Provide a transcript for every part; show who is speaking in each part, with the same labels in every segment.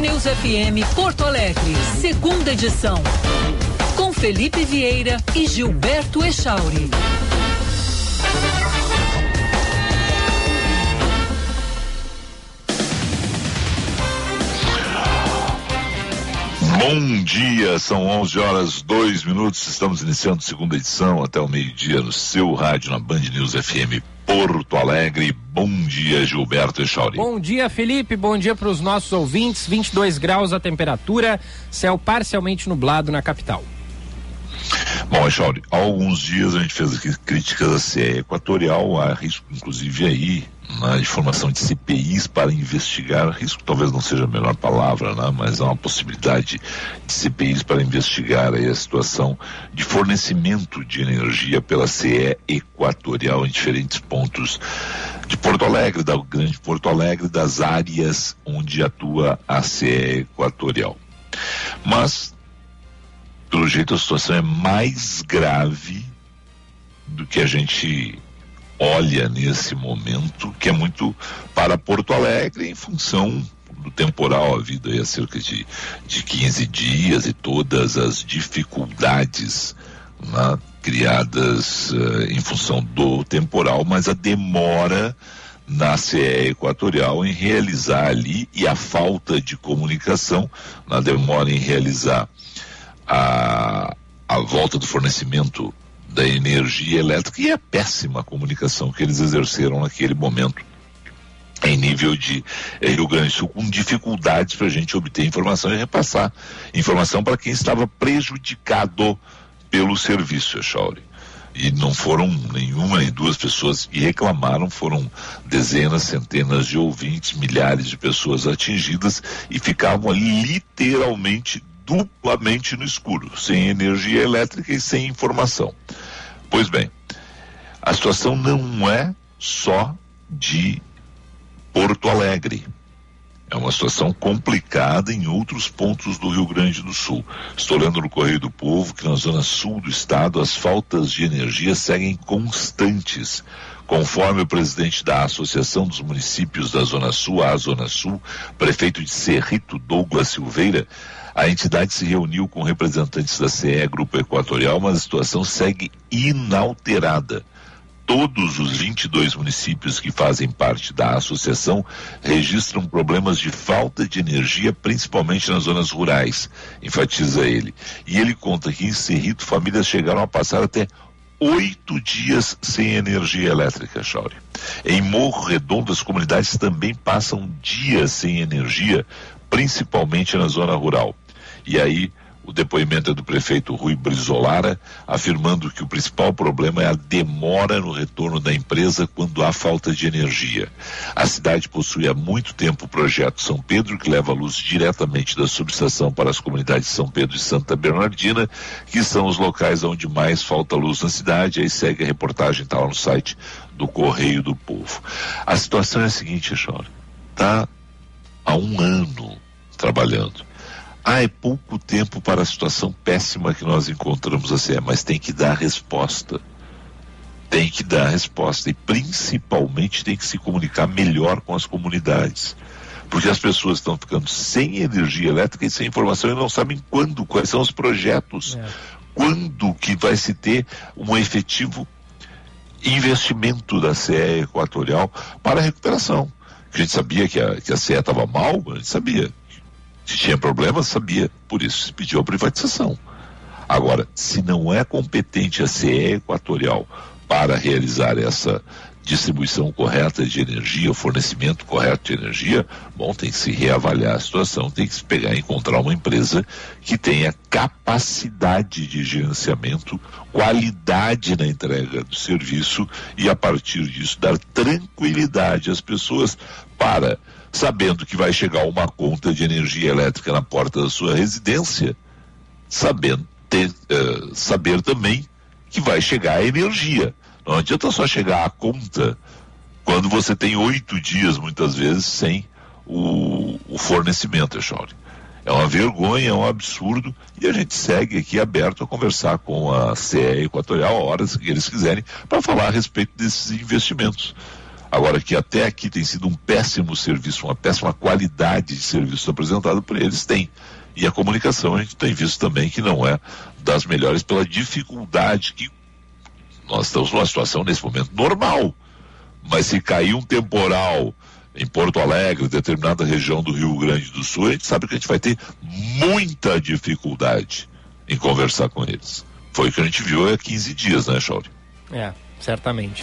Speaker 1: News FM Porto Alegre, segunda edição. Com Felipe Vieira e Gilberto Echauri.
Speaker 2: Bom dia, são 11 horas 2 minutos. Estamos iniciando segunda edição até o meio-dia no seu rádio na Band News FM Porto Alegre. Bom dia, Gilberto Echauri.
Speaker 3: Bom dia, Felipe. Bom dia para os nossos ouvintes. 22 graus a temperatura, céu parcialmente nublado na capital.
Speaker 2: Bom, Echauri, há alguns dias a gente fez aqui críticas à CE Equatorial, há risco inclusive aí na formação de CPIs para investigar, risco talvez não seja a melhor palavra, né? mas há uma possibilidade de CPIs para investigar a situação de fornecimento de energia pela CE Equatorial em diferentes pontos de Porto Alegre, da Grande Porto Alegre, das áreas onde atua a CE Equatorial. Mas, pelo jeito, a situação é mais grave do que a gente olha nesse momento, que é muito para Porto Alegre em função do temporal, a vida há cerca de, de 15 dias e todas as dificuldades né, criadas uh, em função do temporal, mas a demora na CE Equatorial em realizar ali e a falta de comunicação, na demora em realizar a, a volta do fornecimento da energia elétrica e a péssima comunicação que eles exerceram naquele momento em nível de eh, Rio Grande do Sul, com dificuldades para a gente obter informação e repassar informação para quem estava prejudicado pelo serviço, Echauri. E não foram nenhuma nem duas pessoas que reclamaram, foram dezenas, centenas de ouvintes, milhares de pessoas atingidas e ficavam ali literalmente duplamente no escuro, sem energia elétrica e sem informação. Pois bem, a situação não é só de Porto Alegre. É uma situação complicada em outros pontos do Rio Grande do Sul. Estou lendo no Correio do Povo que na zona sul do estado as faltas de energia seguem constantes. Conforme o presidente da Associação dos Municípios da Zona Sul, a Zona Sul, prefeito de Cerrito, Douglas Silveira, a entidade se reuniu com representantes da CE Grupo Equatorial, mas a situação segue inalterada. Todos os 22 municípios que fazem parte da associação registram problemas de falta de energia, principalmente nas zonas rurais, enfatiza ele. E ele conta que em Cerrito famílias chegaram a passar até oito dias sem energia elétrica, Chauri. Em Morro Redondo, as comunidades também passam dias sem energia, principalmente na zona rural. E aí o depoimento é do prefeito Rui Brizolara, afirmando que o principal problema é a demora no retorno da empresa quando há falta de energia. A cidade possui há muito tempo o projeto São Pedro, que leva a luz diretamente da subestação para as comunidades de São Pedro e Santa Bernardina, que são os locais onde mais falta luz na cidade. Aí segue a reportagem, está lá no site do Correio do Povo. A situação é a seguinte, Chora. Está há um ano trabalhando ah, é pouco tempo para a situação péssima que nós encontramos assim, mas tem que dar resposta. Tem que dar resposta e principalmente tem que se comunicar melhor com as comunidades. Porque as pessoas estão ficando sem energia elétrica e sem informação e não sabem quando, quais são os projetos, é. quando que vai se ter um efetivo investimento da CE Equatorial para a recuperação. A gente sabia que a, que a CE estava mal, a gente sabia. Se tinha problema, sabia. Por isso se pediu a privatização. Agora, se não é competente a CE Equatorial para realizar essa distribuição correta de energia, fornecimento correto de energia, bom, tem que se reavaliar a situação, tem que se pegar e encontrar uma empresa que tenha capacidade de gerenciamento, qualidade na entrega do serviço e a partir disso dar tranquilidade às pessoas para sabendo que vai chegar uma conta de energia elétrica na porta da sua residência, sabendo ter, uh, saber também que vai chegar a energia. Não adianta só chegar a conta quando você tem oito dias, muitas vezes, sem o, o fornecimento, Echauri. É uma vergonha, é um absurdo, e a gente segue aqui aberto a conversar com a CE Equatorial horas que eles quiserem para falar a respeito desses investimentos. Agora que até aqui tem sido um péssimo serviço, uma péssima qualidade de serviço apresentado por eles, tem. E a comunicação a gente tem visto também que não é das melhores pela dificuldade que nós estamos numa situação nesse momento normal. Mas se cair um temporal em Porto Alegre, determinada região do Rio Grande do Sul, a gente sabe que a gente vai ter muita dificuldade em conversar com eles. Foi o que a gente viu há 15 dias, né, Chauri?
Speaker 3: É, certamente.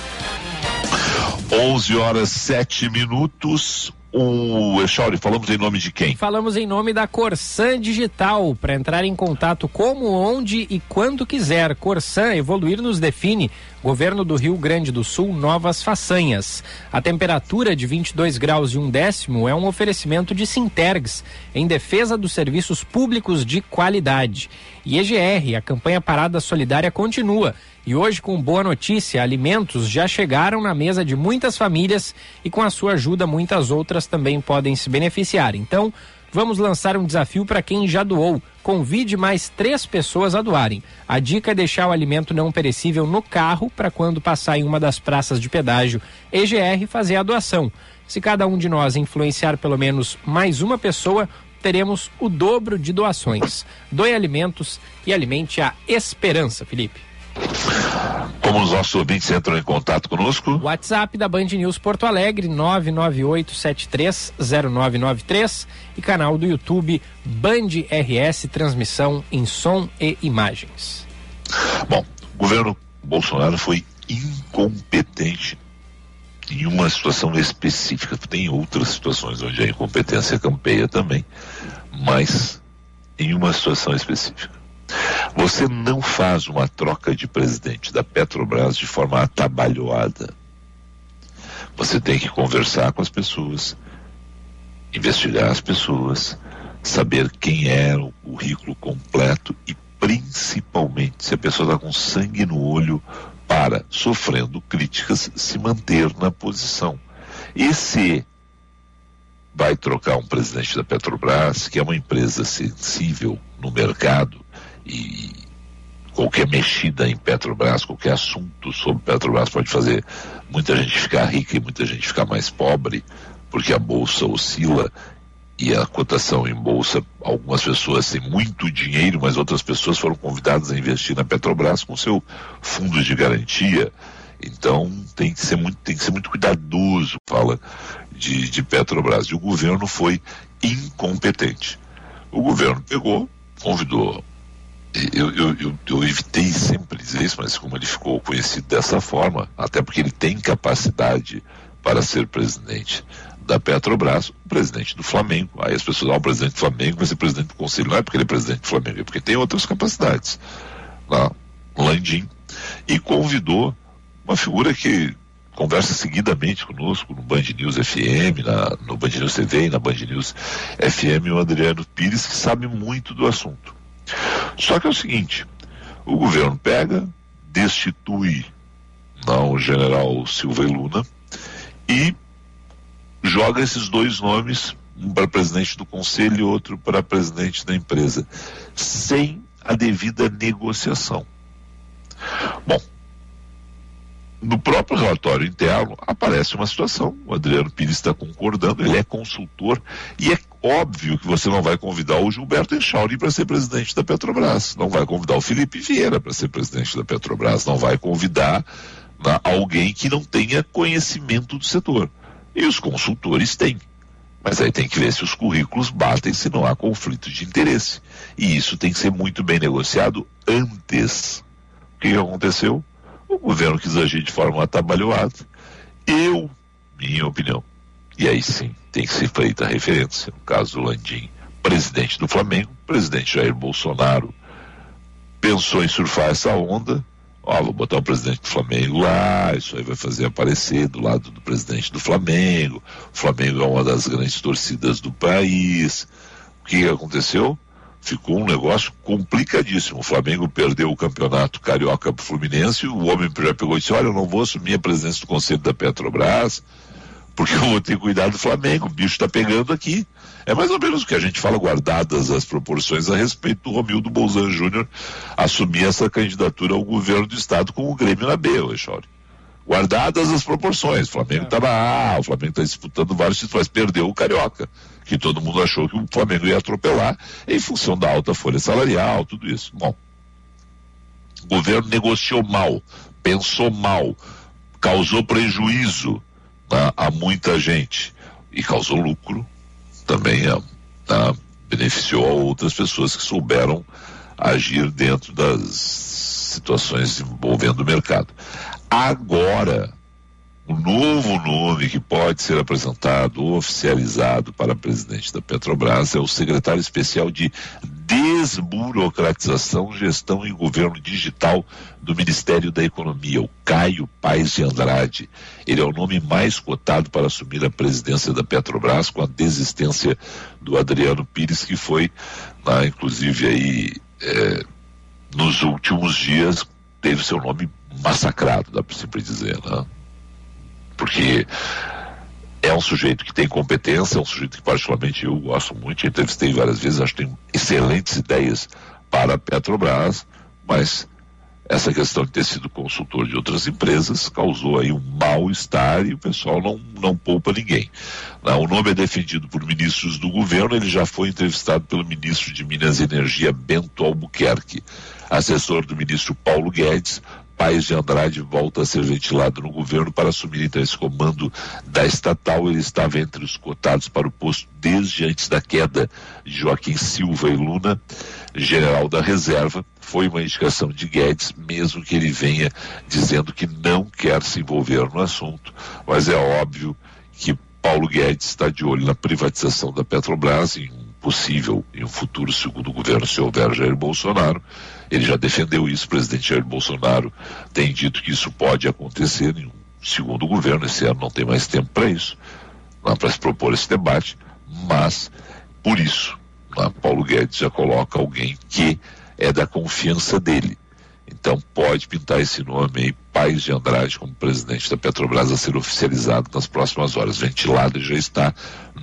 Speaker 2: 11 horas 7 minutos. O Echauri, falamos em nome de quem?
Speaker 3: Falamos em nome da Corsan Digital. Para entrar em contato como, onde e quando quiser. Corsan, evoluir nos define. Governo do Rio Grande do Sul, novas façanhas. A temperatura de 22 graus e um décimo é um oferecimento de Sintergs, em defesa dos serviços públicos de qualidade. E EGR, a campanha Parada Solidária continua. E hoje, com boa notícia, alimentos já chegaram na mesa de muitas famílias e com a sua ajuda, muitas outras também podem se beneficiar. Então, vamos lançar um desafio para quem já doou. Convide mais três pessoas a doarem. A dica é deixar o alimento não perecível no carro para quando passar em uma das praças de pedágio EGR fazer a doação. Se cada um de nós influenciar pelo menos mais uma pessoa, teremos o dobro de doações. Doe alimentos e alimente a esperança, Felipe.
Speaker 2: Como os nossos ouvintes entram em contato conosco?
Speaker 3: WhatsApp da Band News Porto Alegre, 998730993 e canal do YouTube Band RS, transmissão em som e imagens.
Speaker 2: Bom, o governo Bolsonaro foi incompetente em uma situação específica. Tem outras situações onde a incompetência campeia também, mas em uma situação específica. Você não faz uma troca de presidente da Petrobras de forma atabalhoada. Você tem que conversar com as pessoas, investigar as pessoas, saber quem é o currículo completo e principalmente se a pessoa está com sangue no olho para, sofrendo críticas, se manter na posição. E se vai trocar um presidente da Petrobras, que é uma empresa sensível no mercado, e qualquer mexida em Petrobras, qualquer assunto sobre Petrobras pode fazer muita gente ficar rica e muita gente ficar mais pobre, porque a bolsa oscila e a cotação em bolsa, algumas pessoas têm muito dinheiro, mas outras pessoas foram convidadas a investir na Petrobras com seu fundo de garantia. Então tem que ser muito, tem que ser muito cuidadoso, fala de, de Petrobras. E o governo foi incompetente. O governo pegou, convidou eu, eu, eu, eu, evitei sempre dizer isso, mas como ele ficou conhecido dessa forma, até porque ele tem capacidade para ser presidente da Petrobras, o presidente do Flamengo. Aí as pessoas, ah, o presidente do Flamengo vai ser presidente do conselho. Não é porque ele é presidente do Flamengo, é porque tem outras capacidades. Lá, Landim. E convidou uma figura que conversa seguidamente conosco no Band News FM, na, no Band News TV e na Band News FM, o Adriano Pires, que sabe muito do assunto. Só que é o seguinte, o governo pega, destitui não, o general Silva e Luna e joga esses dois nomes, um para presidente do conselho e outro para presidente da empresa, sem a devida negociação. Bom, no próprio relatório interno aparece uma situação, o Adriano Pires está concordando, ele é consultor, e é óbvio que você não vai convidar o Gilberto Echauri para ser presidente da Petrobras, não vai convidar o Felipe Vieira para ser presidente da Petrobras, não vai convidar né, alguém que não tenha conhecimento do setor. E os consultores têm. Mas aí tem que ver se os currículos batem, se não há conflito de interesse. E isso tem que ser muito bem negociado antes. O que aconteceu? O governo quis agir de forma atabalhoada. Eu, minha opinião, e aí sim tem que ser feita a referência, no caso do Landim, presidente do Flamengo, presidente Jair Bolsonaro, pensou em surfar essa onda, ó, vou botar o presidente do Flamengo lá, isso aí vai fazer aparecer do lado do presidente do Flamengo, o Flamengo é uma das grandes torcidas do país. O que aconteceu? Ficou um negócio complicadíssimo. O Flamengo perdeu o campeonato carioca para o Fluminense, o homem já pegou e disse: Olha, eu não vou assumir a presidência do conselho da Petrobras, porque eu vou ter cuidado do Flamengo, o bicho está pegando aqui. É mais ou menos o que a gente fala, guardadas as proporções a respeito do Romildo Bolzan Júnior assumir essa candidatura ao governo do Estado com o Grêmio na B, Echauri. guardadas as proporções. O Flamengo está na A, o Flamengo está disputando vários títulos, mas perdeu o Carioca, que todo mundo achou que o Flamengo ia atropelar em função da alta folha salarial, tudo isso. Bom, o governo negociou mal, pensou mal, causou prejuízo né, a muita gente e causou lucro também, tá, beneficiou a outras pessoas que souberam agir dentro das situações envolvendo o mercado. Agora, o novo nome que pode ser apresentado oficializado para presidente da Petrobras é o secretário especial de desburocratização, gestão e governo digital do Ministério da Economia, o Caio Paes de Andrade. Ele é o nome mais cotado para assumir a presidência da Petrobras com a desistência do Adriano Pires, que foi, na, inclusive aí, é, nos últimos dias, teve seu nome massacrado, dá para sempre dizer, né? Porque é um sujeito que tem competência, é um sujeito que particularmente eu gosto muito, entrevistei várias vezes, acho que tem excelentes ideias para a Petrobras, mas essa questão de ter sido consultor de outras empresas causou aí um mal-estar e o pessoal não, não poupa ninguém. O nome é defendido por ministros do governo, ele já foi entrevistado pelo ministro de Minas e Energia, Bento Albuquerque, assessor do ministro Paulo Guedes, Paes de Andrade volta a ser ventilado no governo para assumir então esse comando da estatal. Ele estava entre os cotados para o posto desde antes da queda de Joaquim Silva e Luna, general da reserva. Foi uma indicação de Guedes, mesmo que ele venha dizendo que não quer se envolver no assunto, mas é óbvio que Paulo Guedes está de olho na privatização da Petrobras em um possível, em um futuro segundo governo, se houver Jair Bolsonaro ele já defendeu isso, o presidente Jair Bolsonaro. Tem dito que isso pode acontecer em um segundo governo, esse ano não tem mais tempo para isso, para se propor esse debate, mas por isso, Paulo Guedes já coloca alguém que é da confiança dele. Então pode pintar esse nome aí, Pais de Andrade, como presidente da Petrobras, a ser oficializado nas próximas horas. Ventilado já está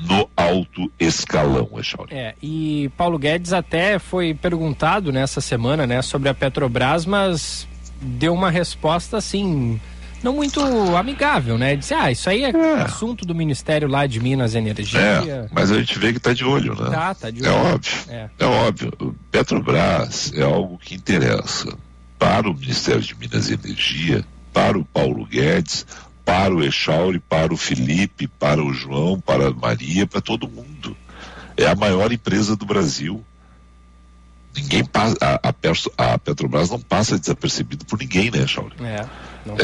Speaker 2: no alto escalão, Echauri.
Speaker 3: É, e Paulo Guedes até foi perguntado nessa semana, né, sobre a Petrobras, mas deu uma resposta assim, não muito amigável, né? Disse, ah, isso aí é, é. assunto do Ministério lá de Minas e Energia.
Speaker 2: É, mas a gente vê que está de olho, né?
Speaker 3: Tá, tá de
Speaker 2: é
Speaker 3: olho.
Speaker 2: É óbvio, é. é óbvio. Petrobras é algo que interessa para o Ministério de Minas e Energia, para o Paulo Guedes, para o Echauri, para o Felipe, para o João, para a Maria, para todo mundo. É a maior empresa do Brasil. Ninguém passa, a, a, a Petrobras não passa desapercebido por ninguém, né, Echauri?
Speaker 3: É,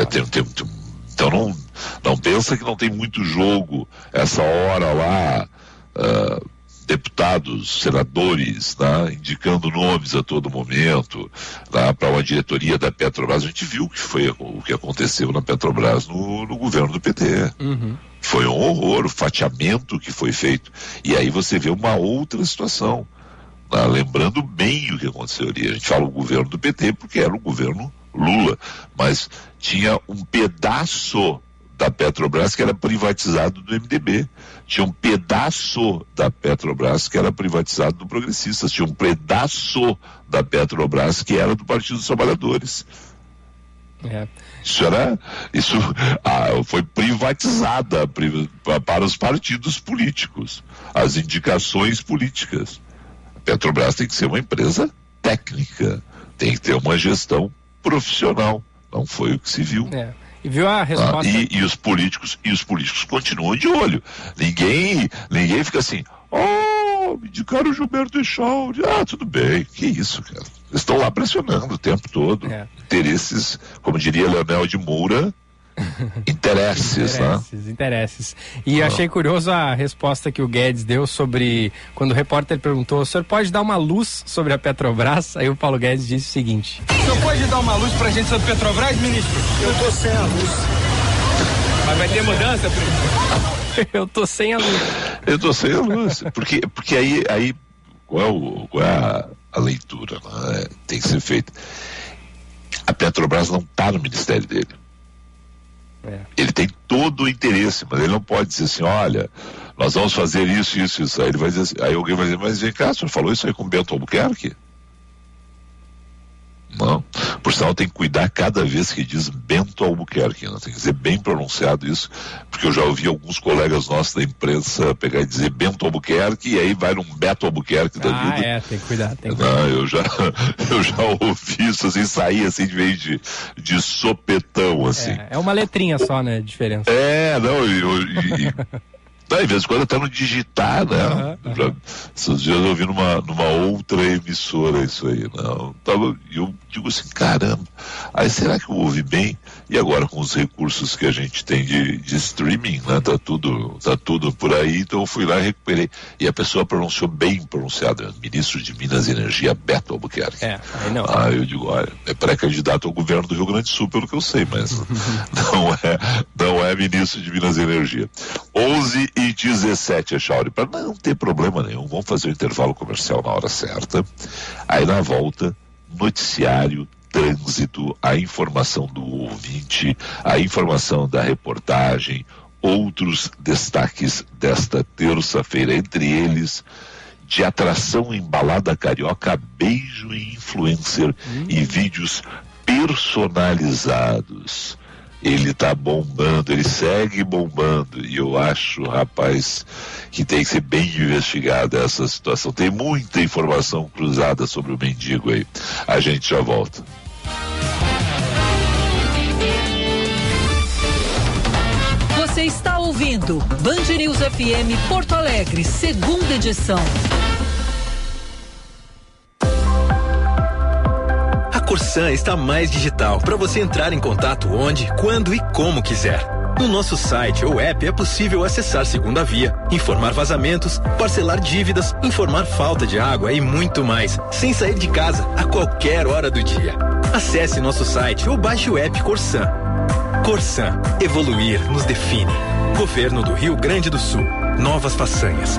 Speaker 2: é tem, tem, tem, então não, não pensa que não tem muito jogo essa hora lá. Uh, deputados, senadores, né, indicando nomes a todo momento né, para uma diretoria da Petrobras. A gente viu o que foi o que aconteceu na Petrobras no, no governo do PT.
Speaker 3: Uhum.
Speaker 2: Foi um horror, o fatiamento que foi feito. E aí você vê uma outra situação. Né, lembrando bem o que aconteceu ali. A gente fala o governo do PT porque era o governo Lula, mas tinha um pedaço da Petrobras que era privatizado do MDB. Tinha um pedaço da Petrobras que era privatizado do Progressistas. Tinha um pedaço da Petrobras que era do Partido dos Trabalhadores.
Speaker 3: É.
Speaker 2: Isso era. Isso ah, foi privatizada para os partidos políticos, as indicações políticas. A Petrobras tem que ser uma empresa técnica, tem que ter uma gestão profissional. Não foi o que se viu.
Speaker 3: É. E viu a resposta? Ah,
Speaker 2: e, e, os políticos e os políticos continuam de olho. Ninguém, ninguém fica assim, oh, me indicaram o Gilberto Echauri. Ah, tudo bem, que isso, cara. Estão lá pressionando o tempo todo. É. Interesses, como diria Leonel de Moura, Interesses,
Speaker 3: né? interesses,
Speaker 2: né?
Speaker 3: Interesses. E ah. achei curioso a resposta que o Guedes deu sobre. Quando o repórter perguntou: o senhor pode dar uma luz sobre a Petrobras? Aí o Paulo Guedes disse o seguinte:
Speaker 4: O senhor pode dar uma luz pra gente sobre a Petrobras, ministro?
Speaker 5: Eu tô sem a luz.
Speaker 4: Mas vai ter mudança?
Speaker 3: Eu tô sem a luz.
Speaker 2: Eu tô sem a luz. Porque, porque aí, aí qual é, o, qual é a, a leitura? Né? Tem que ser feita. A Petrobras não está no ministério dele.
Speaker 3: É.
Speaker 2: Ele tem todo o interesse, mas ele não pode dizer assim, olha, nós vamos fazer isso, isso, isso. Aí ele vai dizer assim, aí alguém vai dizer, mas vem cá, o senhor falou isso aí com o Bento Albuquerque? Não. Por sinal, tem que cuidar cada vez que diz Bento Albuquerque, né? tem que dizer bem pronunciado isso, porque eu já ouvi alguns colegas nossos da imprensa pegar e dizer Bento Albuquerque e aí vai num Beto Albuquerque da
Speaker 3: ah,
Speaker 2: vida.
Speaker 3: é, tem que cuidar. Tem que
Speaker 2: Não,
Speaker 3: cuidar.
Speaker 2: eu já, eu já ouvi isso assim, sair assim de vez de, de sopetão, assim.
Speaker 3: É, é uma letrinha só, né, de diferença.
Speaker 2: É, não, e, e, Tá, às vezes quando até no digitar, né? Eu já- esses dias eu ouvi numa, numa outra emissora isso aí, não. Tava, e eu digo assim, caramba, aí será que eu ouvi bem? E agora com os recursos que a gente tem de, de streaming, né? Tá tudo, tá tudo por aí, então eu fui lá e recuperei. E a pessoa pronunciou bem pronunciado, ministro de Minas e Energia, Beto Albuquerque.
Speaker 3: É, aí não.
Speaker 2: Ah, eu digo, olha, é pré-candidato ao governo do Rio Grande do Sul, pelo que eu sei, mas não é, não é ministro de Minas e Energia. 11 e 17, Chauri, para não ter problema nenhum, vamos fazer o intervalo comercial na hora certa. Aí na volta, noticiário, trânsito, a informação do ouvinte, a informação da reportagem, outros destaques desta terça-feira, entre eles de atração em balada carioca, beijo em influencer e vídeos personalizados. Ele tá bombando, ele segue bombando. E eu acho, rapaz, que tem que ser bem investigada essa situação. Tem muita informação cruzada sobre o mendigo aí. A gente já volta.
Speaker 1: Você está ouvindo Band News FM Porto Alegre, segunda edição.
Speaker 5: Corsan está mais digital para você entrar em contato onde, quando e como quiser. No nosso site ou app é possível acessar segunda via, informar vazamentos, parcelar dívidas, informar falta de água e muito mais, sem sair de casa a qualquer hora do dia. Acesse nosso site ou baixe o app Corsan. Corsan, evoluir nos define. Governo do Rio Grande do Sul. Novas façanhas.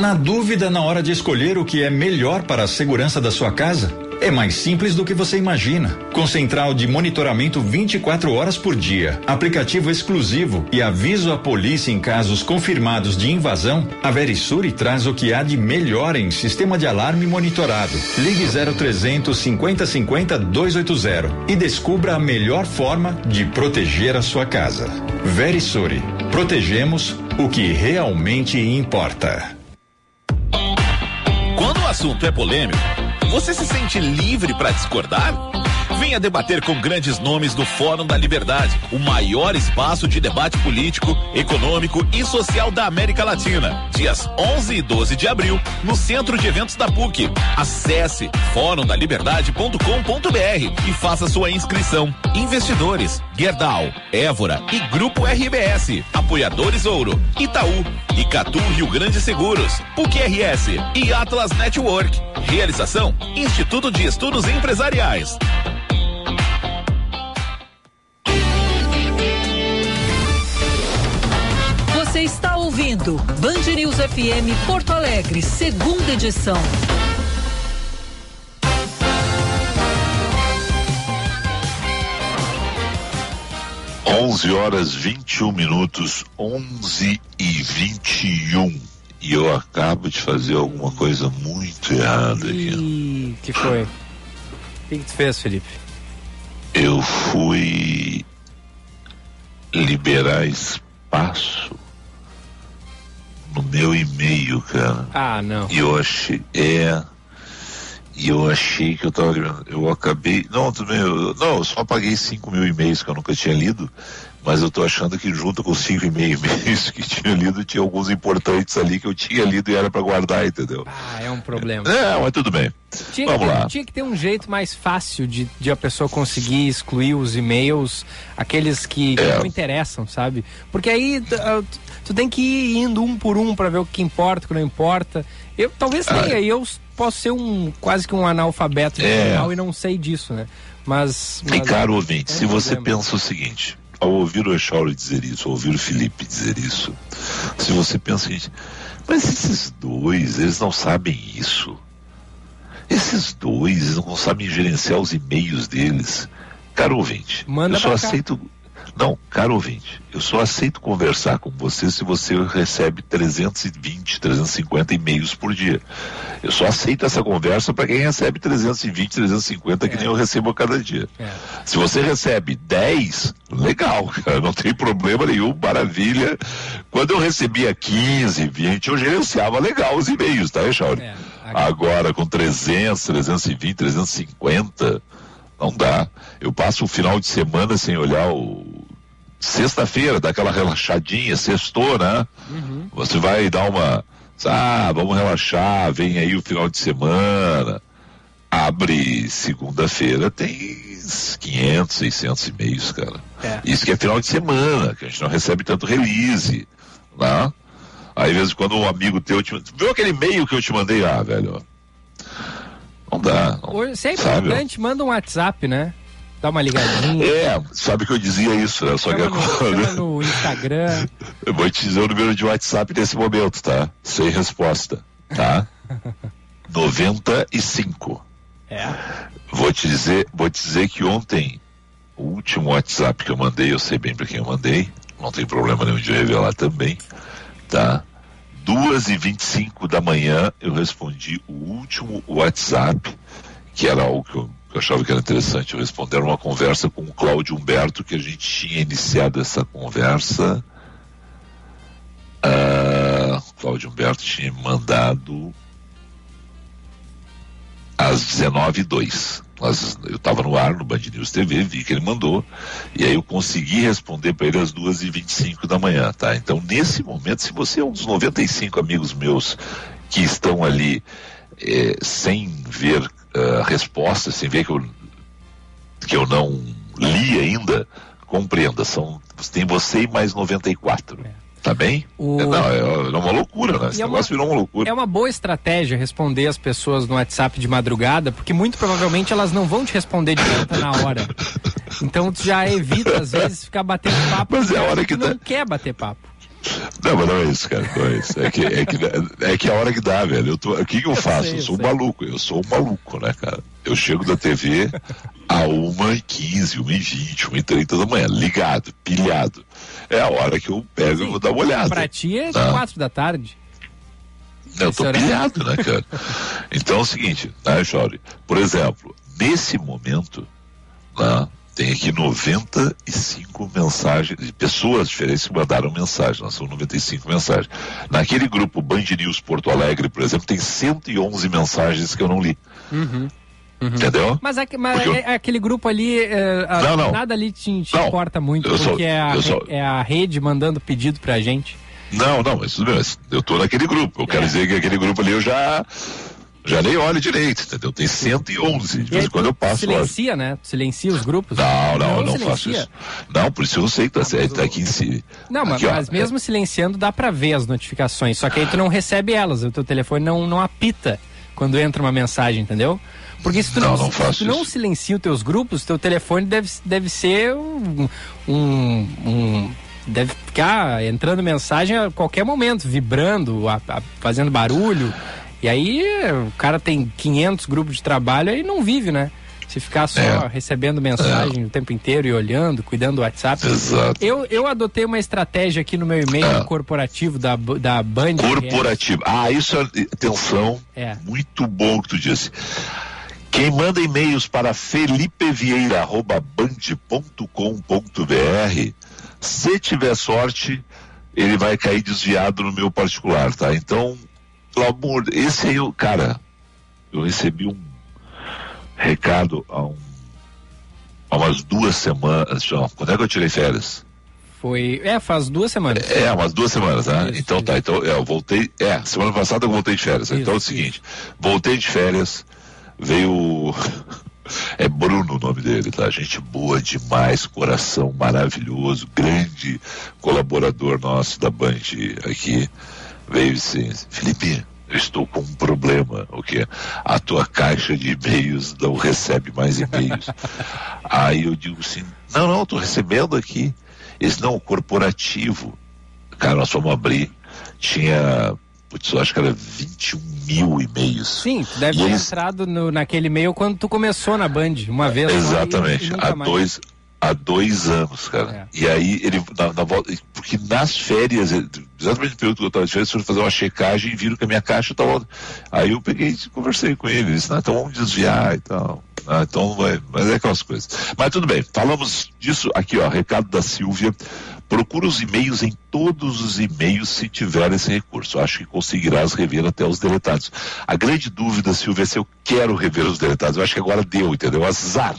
Speaker 6: Na dúvida na hora de escolher o que é melhor para a segurança da sua casa? É mais simples do que você imagina. Com central de monitoramento 24 horas por dia, aplicativo exclusivo e aviso à polícia em casos confirmados de invasão, a Verisure traz o que há de melhor em sistema de alarme monitorado. Ligue 0300 5050 280 e descubra a melhor forma de proteger a sua casa. Verisure. Protegemos o que realmente importa.
Speaker 7: Assunto é polêmico, você se sente livre para discordar? Venha debater com grandes nomes do Fórum da Liberdade, o maior espaço de debate político, econômico e social da América Latina. Dias 11 e 12 de abril, no Centro de Eventos da PUC. Acesse forumdaliberdade.com.br e faça sua inscrição. Investidores, Gerdau, Évora e Grupo RBS. Apoiadores Ouro, Itaú, Icatu Rio Grande Seguros, PUC RS e Atlas Network. Realização Instituto de Estudos Empresariais.
Speaker 1: Ouvindo Band News FM Porto Alegre, segunda edição.
Speaker 2: Onze horas 21 minutos, 11 e 21. E eu acabo de fazer alguma coisa muito errada aqui.
Speaker 3: Ih, que foi? O que, que tu fez, Felipe?
Speaker 2: Eu fui liberar espaço no meu e-mail, cara.
Speaker 3: Ah, não.
Speaker 2: Eu achei. É. E eu achei que eu tava. Eu acabei. Não, também. Eu, não, eu só paguei 5 mil e-mails que eu nunca tinha lido. Mas eu tô achando que junto com os 5 e-mails que tinha lido, tinha alguns importantes ali que eu tinha lido e era para guardar, entendeu?
Speaker 3: Ah, é um problema.
Speaker 2: É, mas tudo bem.
Speaker 3: Tinha
Speaker 2: Vamos
Speaker 3: ter,
Speaker 2: lá.
Speaker 3: tinha que ter um jeito mais fácil de, de a pessoa conseguir excluir os e-mails, aqueles que, que
Speaker 2: É.
Speaker 3: não interessam, sabe? Porque aí tu, ah, tu- tu tem que ir indo um por um para ver o que importa, o que não importa. Eu talvez
Speaker 2: Ah.
Speaker 3: tenha, e eu posso ser um quase que um analfabeto
Speaker 2: É.
Speaker 3: e não sei disso, né? Mas,
Speaker 2: E
Speaker 3: mas
Speaker 2: caro ouvinte,
Speaker 3: é
Speaker 2: se você pensa o seguinte, ao ouvir o Echauri dizer isso, ao ouvir o Felipe dizer isso, se você pensa o seguinte, mas esses dois, eles não sabem isso. Esses dois, não sabem gerenciar os e-mails deles. Caro ouvinte,
Speaker 3: Manda
Speaker 2: eu só
Speaker 3: pra cá.
Speaker 2: Não, caro ouvinte, eu só aceito conversar com você se você recebe 320, 350 e-mails por dia. Eu só aceito essa conversa para quem recebe 320, 350 que
Speaker 3: É.
Speaker 2: nem eu recebo a cada dia.
Speaker 3: É.
Speaker 2: Se você recebe 10, legal, cara, não tem problema nenhum, maravilha. Quando eu recebia 15, 20, eu gerenciava legal os e-mails, tá, Echauri?
Speaker 3: É,
Speaker 2: Agora, com 300, 320, 350, não dá. Eu passo o final de semana sem olhar o. Sexta-feira, dá aquela relaxadinha, sextou, né? Você vai dar uma. Ah, vamos relaxar, vem aí o final de semana. Abre segunda-feira, tem 500, 600 e-mails, cara.
Speaker 3: É.
Speaker 2: Isso que é final de semana, que a gente não recebe tanto release, né? Aí, às vezes, quando um amigo teu te... Viu aquele e-mail que eu te mandei? Ah, velho, não dá. Não,
Speaker 3: se é
Speaker 2: sabe?
Speaker 3: importante, manda um WhatsApp, né? Dá uma ligadinha.
Speaker 2: É, sabe que eu dizia isso, né? Só que
Speaker 3: Chama no,
Speaker 2: agora...
Speaker 3: chama no Instagram.
Speaker 2: Eu vou te dizer o número de WhatsApp nesse momento, tá? Sem resposta, tá? 95.
Speaker 3: É.
Speaker 2: Vou te dizer, vou te dizer que ontem, o último WhatsApp que eu mandei, eu sei bem para quem eu mandei, não tem problema nenhum de revelar também, tá? 2 e 25 da manhã eu respondi o último WhatsApp, que era algo que eu, eu achava que era interessante. Eu responder uma conversa com o Cláudio Humberto, que a gente tinha iniciado essa conversa. O Cláudio Humberto tinha mandado às 19h02. Nós- Eu estava no ar no Band News TV, vi que ele mandou, e aí eu consegui responder para ele às 2h25 da manhã, tá? Então, nesse momento, se você é um dos 95 amigos meus que estão ali eh, sem ver a resposta, sem ver que eu, que eu não li ainda, compreenda, são, tem você e mais 94. Tá bem?
Speaker 3: O-
Speaker 2: É, Não, é, uma loucura, né? Esse
Speaker 3: é uma-
Speaker 2: negócio virou uma loucura.
Speaker 3: É uma boa estratégia responder as pessoas no WhatsApp de madrugada, porque muito provavelmente elas não vão te responder de volta na hora. Então tu já evita, às vezes, ficar batendo papo.
Speaker 2: Mas é a hora que
Speaker 3: tu não
Speaker 2: dá.
Speaker 3: quer bater papo.
Speaker 2: Não, mas não é isso, cara. Não é isso. É que, é que, é que a hora que dá, velho. Eu tô, o que, que eu faço?
Speaker 3: sei,
Speaker 2: eu
Speaker 3: eu
Speaker 2: sou um maluco. Eu sou um maluco, né, cara? Eu chego da TV a 1h15, 1h20, 1h30 da manhã, ligado, pilhado. É a hora que eu pego e vou dar uma olhada.
Speaker 3: Pra ti é
Speaker 2: Tá.
Speaker 3: quatro da tarde.
Speaker 2: Eu tô
Speaker 3: horário.
Speaker 2: pilhado, né, cara? Então é o seguinte, né, Chauri? Por exemplo, nesse momento, né, tem aqui 95 mensagens, de pessoas diferentes que mandaram mensagem, nós são 95 mensagens. Naquele grupo Band News Porto Alegre, por exemplo, tem 111 mensagens que eu não li. Entendeu?
Speaker 3: Mas, aque- mas
Speaker 2: Porque eu-
Speaker 3: é- é aquele grupo ali, é, a-
Speaker 2: Não, não.
Speaker 3: nada ali te, te importa muito,
Speaker 2: Eu sou-
Speaker 3: porque é, a,
Speaker 2: sou-
Speaker 3: é a rede mandando pedido pra gente.
Speaker 2: Não, não, mas bem, mas eu tô naquele grupo. Eu quero
Speaker 3: É.
Speaker 2: dizer que aquele grupo ali eu já. Já nem olho direito, entendeu? Tem 111. De vez em quando eu passo
Speaker 3: silencia, né? Silencia os grupos.
Speaker 2: Não, não, eu não faço isso. Não, por isso eu sei que tá,
Speaker 3: mas
Speaker 2: tá aqui em si.
Speaker 3: Não, mas,
Speaker 2: Aqui, ó,
Speaker 3: mas mesmo silenciando dá pra ver as notificações, só que aí tu não recebe elas, o teu telefone não, não apita quando entra uma mensagem, entendeu? Porque se tu não,
Speaker 2: Não, não
Speaker 3: se tu não silencia os teus grupos, teu telefone deve, deve ser um, um- um- Deve ficar entrando mensagem a qualquer momento, vibrando, a- a- fazendo barulho. E aí o cara tem 500 grupos de trabalho e não vive, né? Se ficar só
Speaker 2: É.
Speaker 3: recebendo mensagem o tempo inteiro e olhando, cuidando do WhatsApp.
Speaker 2: Exato.
Speaker 3: Eu, eu adotei uma estratégia aqui no meu e-mail
Speaker 2: Ah.
Speaker 3: corporativo da, da Band.
Speaker 2: Corporativo. Ah, isso é. Atenção.
Speaker 3: É.
Speaker 2: Muito bom que tu disse. Quem manda e-mails para felipevieira.band.com.br, se tiver sorte, ele vai cair desviado no meu particular, tá? Então, pelo amor, esse aí, eu- cara, eu recebi um, recado há, um, há umas duas semanas. João, quando é que eu tirei férias?
Speaker 3: Foi. É, faz duas semanas.
Speaker 2: É, umas duas semanas, né? Isso, então tá, então é, eu voltei. É, semana passada eu voltei de férias. Isso, então é o seguinte, voltei de férias, veio. É Bruno o nome dele, tá? Gente boa demais, coração maravilhoso, grande colaborador nosso da Band aqui. Veio assim, Felipe, eu estou com um problema, o que a tua caixa de e-mails não recebe mais e-mails. Aí eu digo assim, não, não, estou recebendo aqui. Esse não, o corporativo. Cara, nós fomos abrir, tinha, putz, eu acho que era 21 mil e-mails.
Speaker 3: Sim, deve e ter eles... entrado no, naquele e-mail quando tu começou na Band, uma vez.
Speaker 2: Exatamente, há dois, há dois anos, cara. É. E aí ele, na, na, volta, porque nas férias, exatamente no período que eu estava de férias, foram fazer uma checagem e viram que a minha caixa estava. Aí eu peguei e conversei com ele, disse, então vamos desviar e tal. Ah, então vai, mas é aquelas coisas. Mas tudo bem, falamos disso aqui, ó, recado da Silvia. Procura os e-mails em todos os e-mails se tiver esse recurso. Acho que conseguirás rever até os deletados. A grande dúvida, Silvia, é se eu quero rever os deletados. Eu acho que agora deu, entendeu? Azar.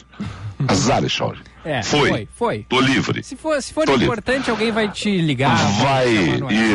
Speaker 2: Azar, Echauri.
Speaker 3: É, foi, foi, foi.
Speaker 2: Tô livre.
Speaker 3: Se for, se for importante, livre. alguém vai te ligar.
Speaker 2: Vai,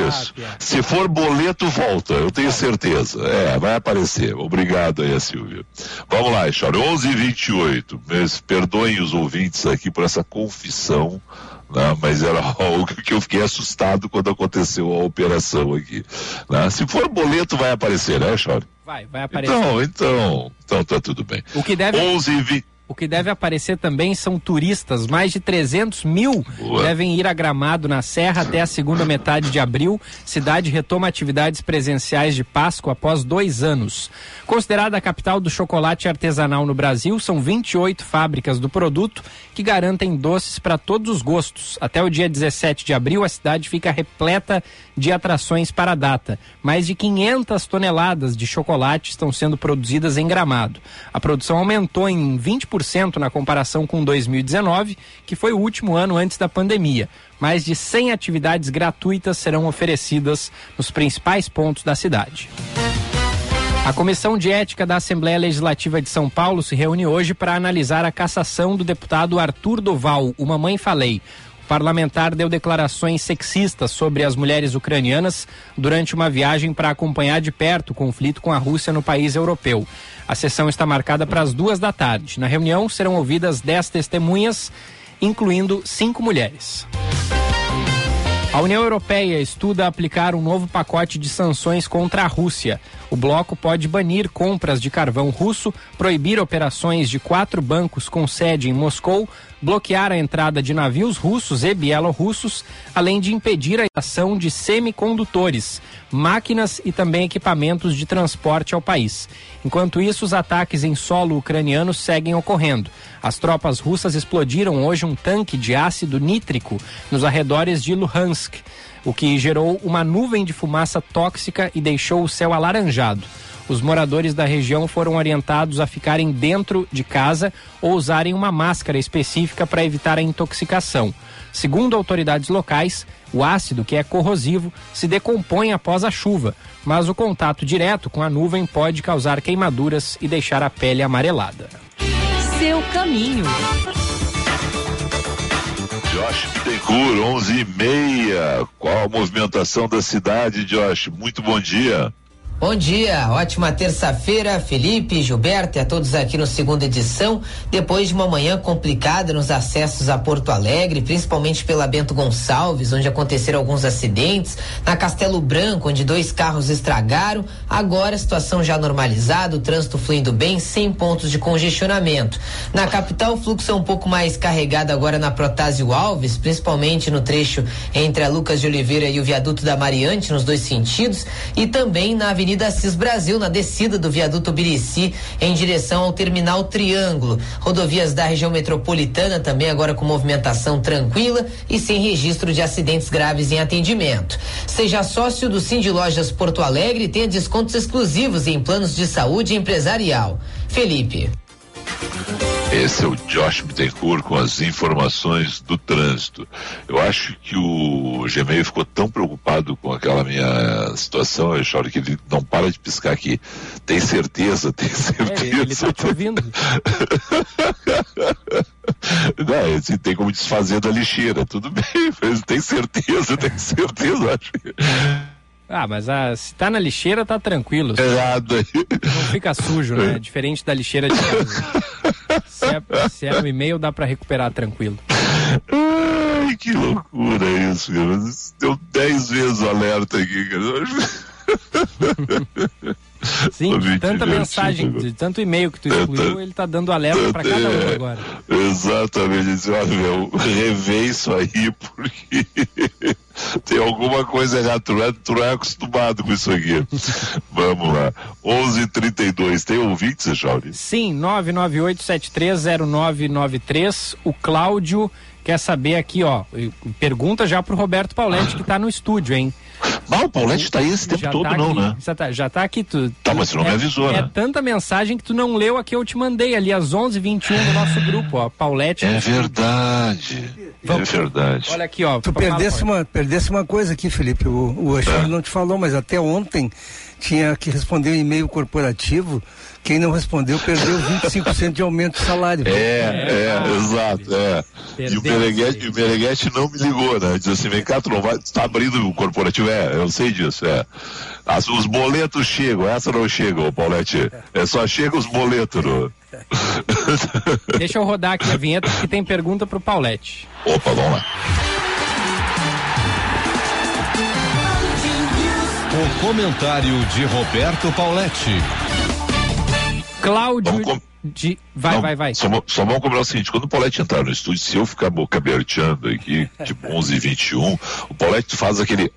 Speaker 2: isso. É. Se for boleto, volta, eu tenho certeza. É, vai aparecer. Obrigado aí, Silvia. Vamos lá, Echauri. 11 h 28 Mas perdoem os ouvintes aqui por essa confissão. Né? mas era algo que eu fiquei assustado quando aconteceu a operação aqui. Né? Se for boleto, vai aparecer, né, Chore?
Speaker 3: Vai, vai aparecer.
Speaker 2: Então, então, então tá tudo bem.
Speaker 3: O que deve...
Speaker 2: 11 e 20...
Speaker 3: O que deve aparecer também são turistas. Mais de 300 mil Boa. devem ir a Gramado na Serra até a segunda metade de abril. Cidade retoma atividades presenciais de Páscoa após dois anos. Considerada a capital do chocolate artesanal no Brasil, são 28 fábricas do produto que garantem doces para todos os gostos. Até o dia 17 de abril, a cidade fica repleta de atrações para a data. Mais de 500 toneladas de chocolate estão sendo produzidas em Gramado. A produção aumentou em 20% na comparação com 2019, que foi o último ano antes da pandemia. Mais de 100 atividades gratuitas serão oferecidas nos principais pontos da cidade. A Comissão de Ética da Assembleia Legislativa de São Paulo se reúne hoje para analisar a cassação do deputado Arthur Doval, o Mamãe Falei parlamentar deu declarações sexistas sobre as mulheres ucranianas durante uma viagem para acompanhar de perto o conflito com a Rússia no país europeu. A sessão está marcada para as duas da tarde. Na reunião serão ouvidas dez testemunhas, incluindo cinco mulheres. A União Europeia estuda aplicar um novo pacote de sanções contra a Rússia. O bloco pode banir compras de carvão russo, proibir operações de quatro bancos com sede em Moscou, bloquear a entrada de navios russos e bielorrussos, além de impedir a ação de semicondutores, máquinas e também equipamentos de transporte ao país. Enquanto isso, os ataques em solo ucraniano seguem ocorrendo. As tropas russas explodiram hoje um tanque de ácido nítrico nos arredores de Luhansk o que gerou uma nuvem de fumaça tóxica e deixou o céu alaranjado. Os moradores da região foram orientados a ficarem dentro de casa ou usarem uma máscara específica para evitar a intoxicação. Segundo autoridades locais, o ácido, que é corrosivo, se decompõe após a chuva, mas o contato direto com a nuvem pode causar queimaduras e deixar a pele amarelada.
Speaker 1: Seu caminho.
Speaker 2: Josh Bittencourt, 11 e meia. Qual a movimentação da cidade, Josh? Muito bom dia.
Speaker 8: Bom dia, ótima terça-feira, Felipe, Gilberto e a todos aqui no segunda edição. Depois de uma manhã complicada nos acessos a Porto Alegre, principalmente pela Bento Gonçalves, onde aconteceram alguns acidentes, na Castelo Branco, onde dois carros estragaram. Agora a situação já normalizada, o trânsito fluindo bem, sem pontos de congestionamento. Na capital, o fluxo é um pouco mais carregado agora na Protásio Alves, principalmente no trecho entre a Lucas de Oliveira e o viaduto da Mariante, nos dois sentidos, e também na Avenida Avenida Assis Brasil, na descida do viaduto Birici, em direção ao terminal Triângulo. Rodovias da região metropolitana também agora com movimentação tranquila e sem registro de acidentes graves em atendimento. Seja sócio do Cindy Lojas Porto Alegre e tenha descontos exclusivos em planos de saúde empresarial. Felipe.
Speaker 2: Esse é o Josh Bittencourt com as informações do trânsito. Eu acho que o Gmail ficou tão preocupado com aquela minha situação, Echauri, que ele não para de piscar aqui. Tem certeza, tem certeza. É,
Speaker 3: ele tá te ouvindo.
Speaker 2: não, assim, tem como desfazer da lixeira, tudo bem, mas tem certeza, tem certeza, acho que...
Speaker 3: Ah, mas a, se tá na lixeira, tá tranquilo.
Speaker 2: Errado aí.
Speaker 3: Não fica sujo, né? Diferente da lixeira de casa. se, é, se é um e-mail, dá para recuperar tranquilo.
Speaker 2: Ai, que loucura isso, cara. Deu dez vezes o alerta aqui,
Speaker 3: cara. Sim, de tanta mensagem, de tanto e-mail que tu excluiu, ele tá dando alerta para cada um agora.
Speaker 2: Exatamente. Olha, meu, revê isso aí, porque tem alguma coisa errada. Tu é, tu é acostumado com isso aqui. Vamos lá. 11:32 Tem ouvintes, Jauri?
Speaker 3: Sim, 998730993. O Cláudio quer saber aqui, ó. Pergunta já pro Roberto Pauletti, que tá no estúdio, hein?
Speaker 2: Não, o Paulette tá aí esse tempo já todo, tá não,
Speaker 3: aqui,
Speaker 2: né?
Speaker 3: Já tá, já tá aqui. Tu,
Speaker 2: tá, mas
Speaker 3: tu
Speaker 2: não é, me avisou,
Speaker 3: é
Speaker 2: né?
Speaker 3: É tanta mensagem que tu não leu aqui, eu te mandei ali às 11h21 no nosso grupo, ó. Paulette.
Speaker 2: É verdade. Vamos, é verdade.
Speaker 3: Olha aqui, ó.
Speaker 9: Tu perdesse uma, perdesse uma coisa aqui, Felipe. O, o é. não te falou, mas até ontem tinha que responder um e-mail corporativo quem não respondeu perdeu 25% de aumento de salário.
Speaker 2: É, é, é exato, é. e o Mereguete, o não me ligou, né? Diz assim, vem cá, tu não vai, tu tá abrindo o corporativo, é, eu sei disso, é. As, os boletos chegam, essa não chega, Paulette. É só chega os boletos. No...
Speaker 3: Deixa eu rodar aqui a vinheta que tem pergunta pro Paulette.
Speaker 2: Opa, vamos lá.
Speaker 10: O comentário de Roberto Pauletti.
Speaker 3: Cláudio com... de. Vai, Não, vai, vai.
Speaker 2: Só, só vamos combinar o seguinte: quando o Paulette entrar no estúdio, se eu ficar boca aberteando aqui, tipo 11 e 21, o Paulette faz aquele.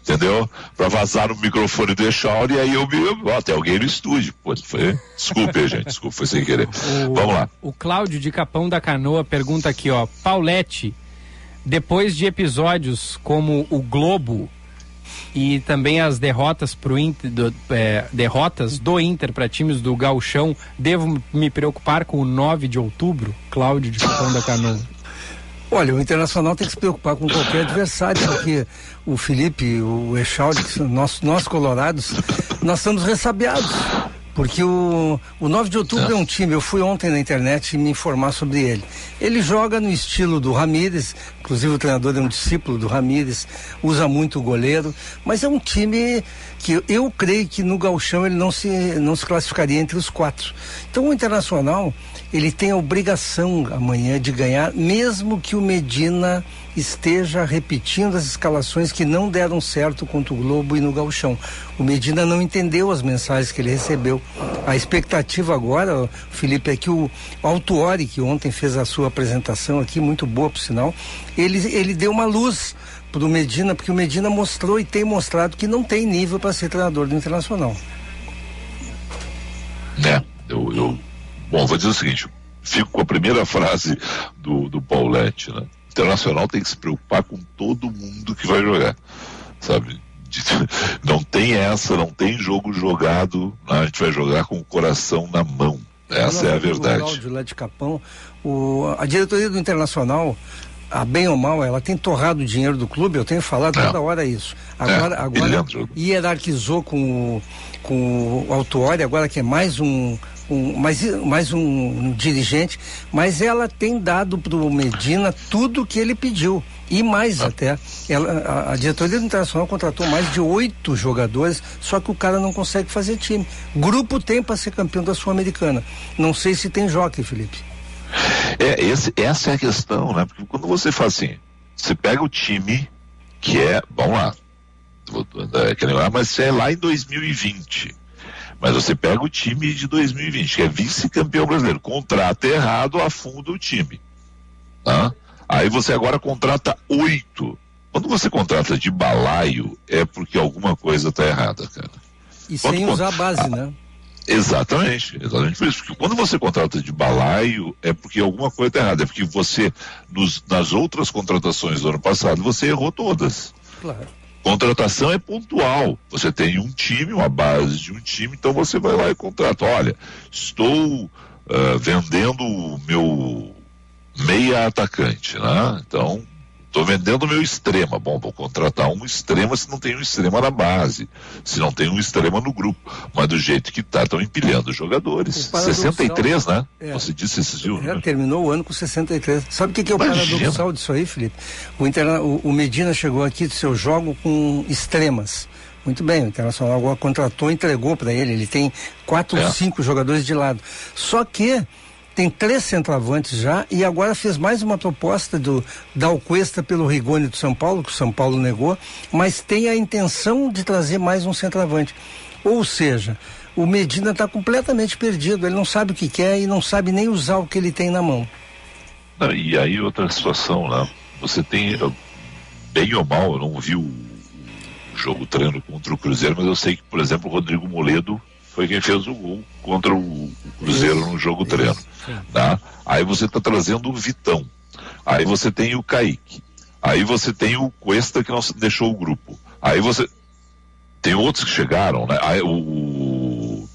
Speaker 2: entendeu? Pra vazar no microfone do Echauri e aí eu me. Ó, tem alguém no estúdio. Pô, foi. Desculpe, gente, desculpa, foi sem querer. O, Vamos lá.
Speaker 3: O Cláudio de Capão da Canoa pergunta aqui, ó. Paulette, depois de episódios como o Globo e também as derrotas pro Inter, do, é, derrotas do Inter para times do Galchão. Devo me preocupar com o 9 de outubro? Cláudio de Capão da Canoa.
Speaker 9: Olha, o Internacional tem que se preocupar com qualquer adversário, porque o Felipe, o Echauri, nós, nós colorados, nós estamos ressabiados. Porque o, o 9 de outubro é um time, eu fui ontem na internet me informar sobre ele. Ele joga no estilo do Ramírez, inclusive o treinador é um discípulo do Ramírez, usa muito o goleiro, mas é um time que eu creio que no Galchão ele não se, não se classificaria entre os quatro. Então o Internacional, ele tem a obrigação amanhã de ganhar, mesmo que o Medina esteja repetindo as escalações que não deram certo contra o Globo e no Galchão. O Medina não entendeu as mensagens que ele recebeu. A expectativa agora, Felipe, é que o Altuori, que ontem fez a sua apresentação aqui, muito boa por sinal, ele, ele deu uma luz para o Medina, porque o Medina mostrou e tem mostrado que não tem nível para ser treinador do Internacional.
Speaker 2: É, eu, eu, bom, vou dizer o seguinte, fico com a primeira frase do, do Paulette, né? Internacional tem que se preocupar com todo mundo que vai jogar, sabe? Não tem essa, não tem jogo jogado, né? a gente vai jogar com o coração na mão. Essa é a verdade. O
Speaker 9: lá de Capão, o, a diretoria do Internacional, a bem ou mal, ela tem torrado o dinheiro do clube, eu tenho falado é. toda hora isso. Agora, é, agora hierarquizou com o, com o Autuori, agora que é mais um, um, mais, mais um, um, dirigente, mas ela tem dado para o Medina tudo que ele pediu. E mais ah. até. Ela, a, a, diretoria do Internacional contratou mais de oito jogadores, só que o cara não consegue fazer time. Grupo tem para ser campeão da Sul-Americana. Não sei se tem jockey, Felipe.
Speaker 2: É, esse, essa é a questão, né? Porque quando você faz assim, você pega o time que é, vamos lá, mas é lá em 2020 mas você pega o time de 2020, que é vice-campeão brasileiro, contrata errado, afunda o time. Tá? Aí você agora contrata oito. Quando você contrata de balaio, é porque alguma coisa está errada, cara.
Speaker 9: E quando sem usar a base, ah, né?
Speaker 2: Exatamente, exatamente por isso. Porque quando você contrata de balaio, é porque alguma coisa está errada. É porque você, nos, nas outras contratações do ano passado, você errou todas. Claro. Contratação é pontual. Você tem um time, uma base de um time, então você vai lá e contrata. Olha, estou uh, vendendo o meu meia atacante, né? Então, estou vendendo o meu extrema. Bom, vou contratar um extrema se não tem um extrema na base, se não tem um extrema no grupo. Mas do jeito que tá, estão empilhando jogadores. 63, né?
Speaker 9: É.
Speaker 2: Você disse esses dias,
Speaker 9: É,
Speaker 2: né?
Speaker 9: terminou o ano com 63. Sabe o que, que é o
Speaker 2: Imagina.
Speaker 9: paradoxal disso aí, Felipe? O, Interna- o- o Medina chegou aqui disse: Eu jogo com extremas. Muito bem, o Internacional agora contratou entregou para ele. Ele tem quatro ou
Speaker 2: É.
Speaker 9: cinco jogadores de lado. Só que tem três centroavantes já e agora fez mais uma proposta do Dalquesta pelo Rigoni do São Paulo, que o São Paulo negou, mas tem a intenção de trazer mais um centroavante. Ou seja, o Medina está completamente perdido, ele não sabe o que quer e não sabe nem usar o que ele tem na mão.
Speaker 2: Não, e aí outra situação, né? Você tem, bem ou mal, eu não vi o, jogo treino contra o Cruzeiro, mas eu sei que, por exemplo, o Rodrigo Moledo foi quem fez o gol contra o, o Cruzeiro no jogo treino. Tá? Aí você está trazendo o Vitão. Aí você tem o Kaique. Aí você tem o Cuesta que não deixou o grupo. Aí você. Tem outros que chegaram, né? Aí o,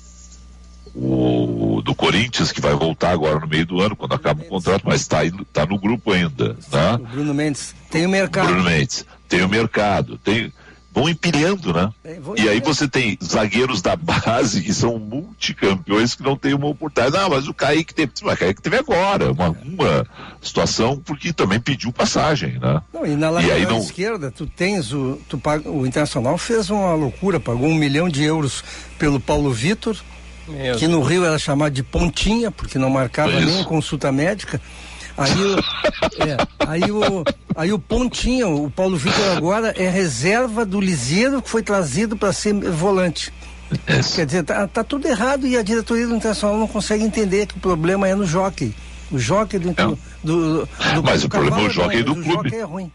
Speaker 2: o, o do Corinthians, que vai voltar agora no meio do ano, quando acaba o contrato, mas está tá no grupo ainda, né?
Speaker 9: O Bruno Mendes tem o mercado.
Speaker 2: Bruno Mendes. Tem o mercado, tem. Vão empilhando, né?
Speaker 9: É, vão
Speaker 2: E aí você tem zagueiros da base que são multicampeões que não têm uma oportunidade. Não, mas o Kaique teve. Mas o Kaique teve agora, uma, uma situação, porque também pediu passagem, né?
Speaker 9: Não, e na
Speaker 2: E
Speaker 9: lateral
Speaker 2: aí não-
Speaker 9: esquerda, tu tens o. Tu paga, o Internacional fez uma loucura, pagou um milhão de euros pelo Paulo Vitor, que no Rio era chamado de pontinha, porque não marcava
Speaker 2: Isso.
Speaker 9: nem consulta médica. Aí o, é, aí o, aí o pontinha, o Paulo Vitor agora é reserva do Liseiro que foi trazido para ser volante. Quer dizer, tá, tá tudo errado e a diretoria do Internacional não consegue entender que o problema é no jockey. O jockey do,
Speaker 2: É.
Speaker 9: do, do, do
Speaker 2: Mas o problema é o jockey
Speaker 9: não,
Speaker 2: do clube.
Speaker 9: jockey é ruim.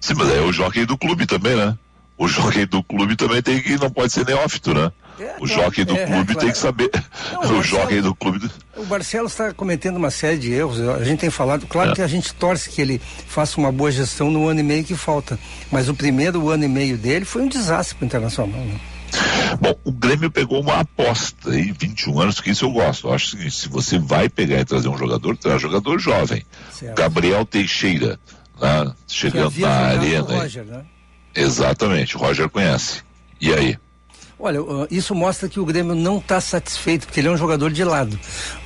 Speaker 2: Sim, mas é o jockey do clube também, né? O jockey do clube também tem que. não pode ser neófito, né?
Speaker 9: É,
Speaker 2: o jockey do
Speaker 9: É,
Speaker 2: clube
Speaker 9: claro.
Speaker 2: tem que saber.
Speaker 9: Não,
Speaker 2: o
Speaker 9: Marcelo-
Speaker 2: jockey do clube.
Speaker 9: O Barcelos está cometendo uma série de erros. A gente tem falado, claro
Speaker 2: É.
Speaker 9: que a gente torce que ele faça uma boa gestão no ano e meio que falta. Mas o primeiro ano e meio dele foi um desastre para o Internacional. Né?
Speaker 2: Bom, o Grêmio pegou uma aposta aí, 21 anos, que isso eu gosto. Eu acho o seguinte, se você vai pegar e trazer um jogador, traz jogador jovem.
Speaker 9: Certo.
Speaker 2: Gabriel Teixeira, né? Chegando na arena.
Speaker 9: Roger, né?
Speaker 2: Exatamente, o Roger conhece. E aí?
Speaker 9: Olha, isso mostra que o Grêmio não está satisfeito, porque ele é um jogador de lado.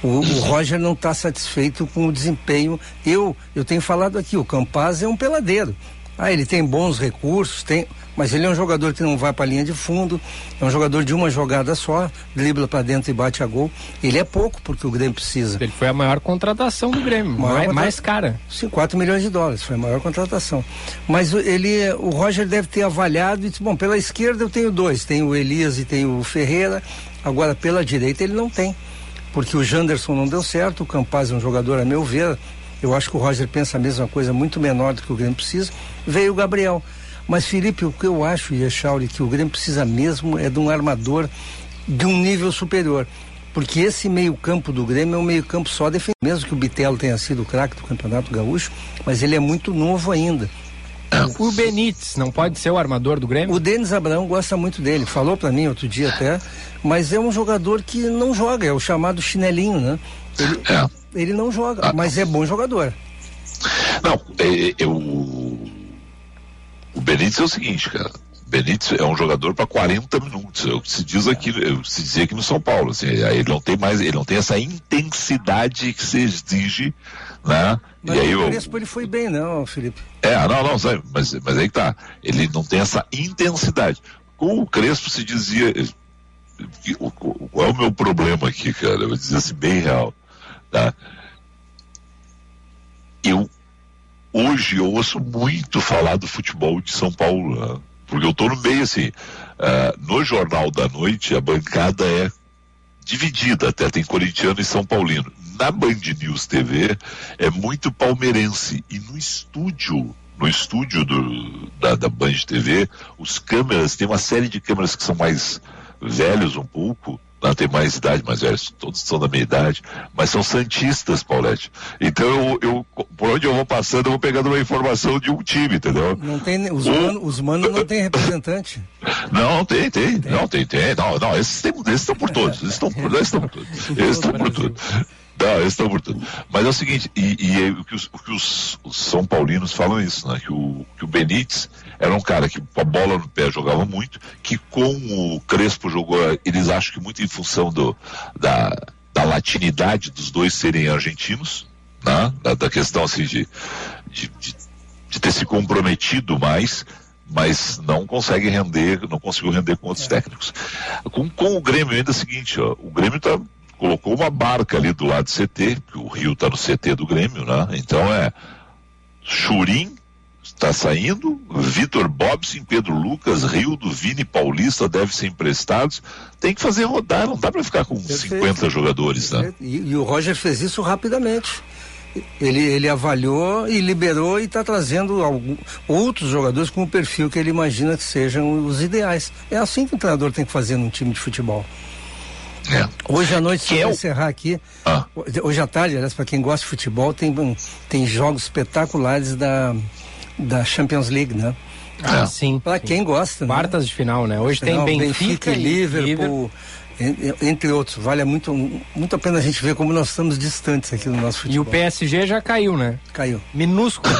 Speaker 9: O, o Roger não está satisfeito com o desempenho. Eu, eu tenho falado aqui, o Campaz é um peladeiro. Ah, ele tem bons recursos, tem, mas ele é um jogador que não vai para a linha de fundo, é um jogador de uma jogada só, dribla para dentro e bate a gol. Ele é pouco porque o Grêmio precisa.
Speaker 3: Ele foi a maior contratação do Grêmio,
Speaker 9: Maior
Speaker 3: mais, mais cara.
Speaker 9: Sim, 4 milhões de dólares, foi a maior contratação. Mas o- ele, o Roger deve ter avaliado e disse, bom, pela esquerda eu tenho dois, tenho o Elias e tenho o Ferreira, agora pela direita ele não tem. Porque o Janderson não deu certo, o Campaz é um jogador, a meu ver, eu acho que o Roger pensa a mesma coisa, muito menor do que o Grêmio precisa, veio o Gabriel. Mas Felipe, o que eu acho, Echauri, que o Grêmio precisa mesmo é de um armador de um nível superior. Porque esse meio-campo do Grêmio é um meio-campo só defensivo. Mesmo que o Bitelo tenha sido o craque do Campeonato Gaúcho, mas ele é muito novo ainda.
Speaker 3: O Benítez não pode ser o armador do Grêmio?
Speaker 9: O Denis Abraão gosta muito dele, falou para mim outro dia até, mas é um jogador que não joga, é o chamado chinelinho, né? Ele,
Speaker 2: É.
Speaker 9: ele não joga, mas é bom jogador.
Speaker 2: Não, é, eu, o Benítez é o seguinte, cara. O Benítez é um jogador para 40 minutos. É o que se diz aqui, é o que se dizia aqui no São Paulo. Assim, ele não tem mais, ele não tem essa intensidade que se exige, né?
Speaker 9: Mas
Speaker 2: e aí
Speaker 9: o
Speaker 2: eu,
Speaker 9: Crespo ele foi bem, não, Felipe?
Speaker 2: é, não, não, sabe, mas, mas aí que tá. Ele não tem essa intensidade. Com o Crespo se dizia. o- Qual é o meu problema aqui, cara? Eu vou dizer assim, bem real. Tá? Eu hoje eu ouço muito falar do futebol de São Paulo, né? porque eu tô no meio assim. ah, no Jornal da Noite, a bancada é dividida até, tem corintiano e São Paulino. Na Band News TV é muito palmeirense. E no estúdio, no estúdio do, da, da Band TV, os câmeras, tem uma série de câmeras que são mais velhos um pouco, lá tem mais idade, mais velhos, todos são da minha idade, mas são santistas, Paulette. Então eu, eu por onde eu vou passando, eu vou pegando uma informação de um time, entendeu?
Speaker 9: Não tem, os
Speaker 2: O-
Speaker 9: manos os mano não tem representante.
Speaker 2: Não, tem, tem. Não, tem, tem. Não, não, esses, tem, esses estão por todos. Estão estão por todos. Esses estão por tudo. Não, eles estão por tudo. Mas é o seguinte, e, e é o que, os, o que os, São Paulinos falam isso, né? Que o, que o Benítez era um cara que com a bola no pé jogava muito, que com o Crespo jogou, eles acham que muito em função do, da, da latinidade dos dois serem argentinos, né? da, da questão assim de, de, de, de ter se comprometido mais, mas não consegue render, não conseguiu render com outros técnicos. Com, com o Grêmio ainda é o seguinte, ó, o Grêmio tá, colocou uma barca ali do lado do CT, que o Rio está no CT do Grêmio, né? Então é Churim está saindo, Vitor Bobson, Pedro Lucas, Rio do Vini Paulista devem ser emprestados. Tem que fazer rodar, não dá para ficar com Perfeito. 50 jogadores, né?
Speaker 9: E, e, o Roger fez isso rapidamente. Ele, ele avaliou e liberou e está trazendo algum, outros jogadores com o perfil que ele imagina que sejam os ideais. É assim que o treinador tem que fazer num time de futebol. É. Hoje à noite, se eu encerrar aqui, ah. hoje à tarde, aliás, para quem gosta de futebol, tem, tem jogos espetaculares da, da Champions League, né?
Speaker 3: Ah, é. sim.
Speaker 9: Para quem gosta.
Speaker 3: Né? Quartas
Speaker 9: né?
Speaker 3: de final, né? Hoje final, tem Benfica, Benfica e Liverpool. Liverpool
Speaker 9: entre outros. Vale muito, muito a pena a gente ver como nós estamos distantes aqui no nosso futebol.
Speaker 3: E o PSG já caiu, né?
Speaker 9: Caiu.
Speaker 3: Minúsculo.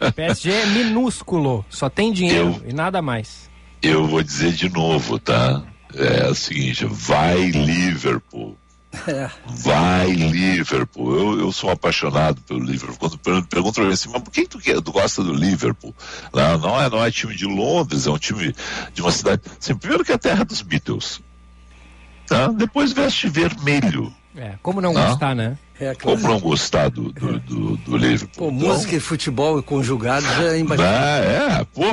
Speaker 3: o PSG é minúsculo, só tem dinheiro eu, e nada mais.
Speaker 2: Eu vou dizer de novo, tá? É o seguinte, vai Liverpool. É. Vai Liverpool. Eu, eu sou apaixonado pelo Liverpool. Quando perguntam pra mim assim, mas por que tu, tu gosta do Liverpool? Não, não, é, não é time de Londres, é um time de uma cidade. Assim, primeiro que é a terra dos Beatles. Tá? Depois veste vermelho.
Speaker 3: É, como não tá? gostar, né?
Speaker 2: É, claro. Como não gostar do, do, do, do Liverpool?
Speaker 9: Pô, então, música e futebol conjugados é
Speaker 2: embaixo. É, pô,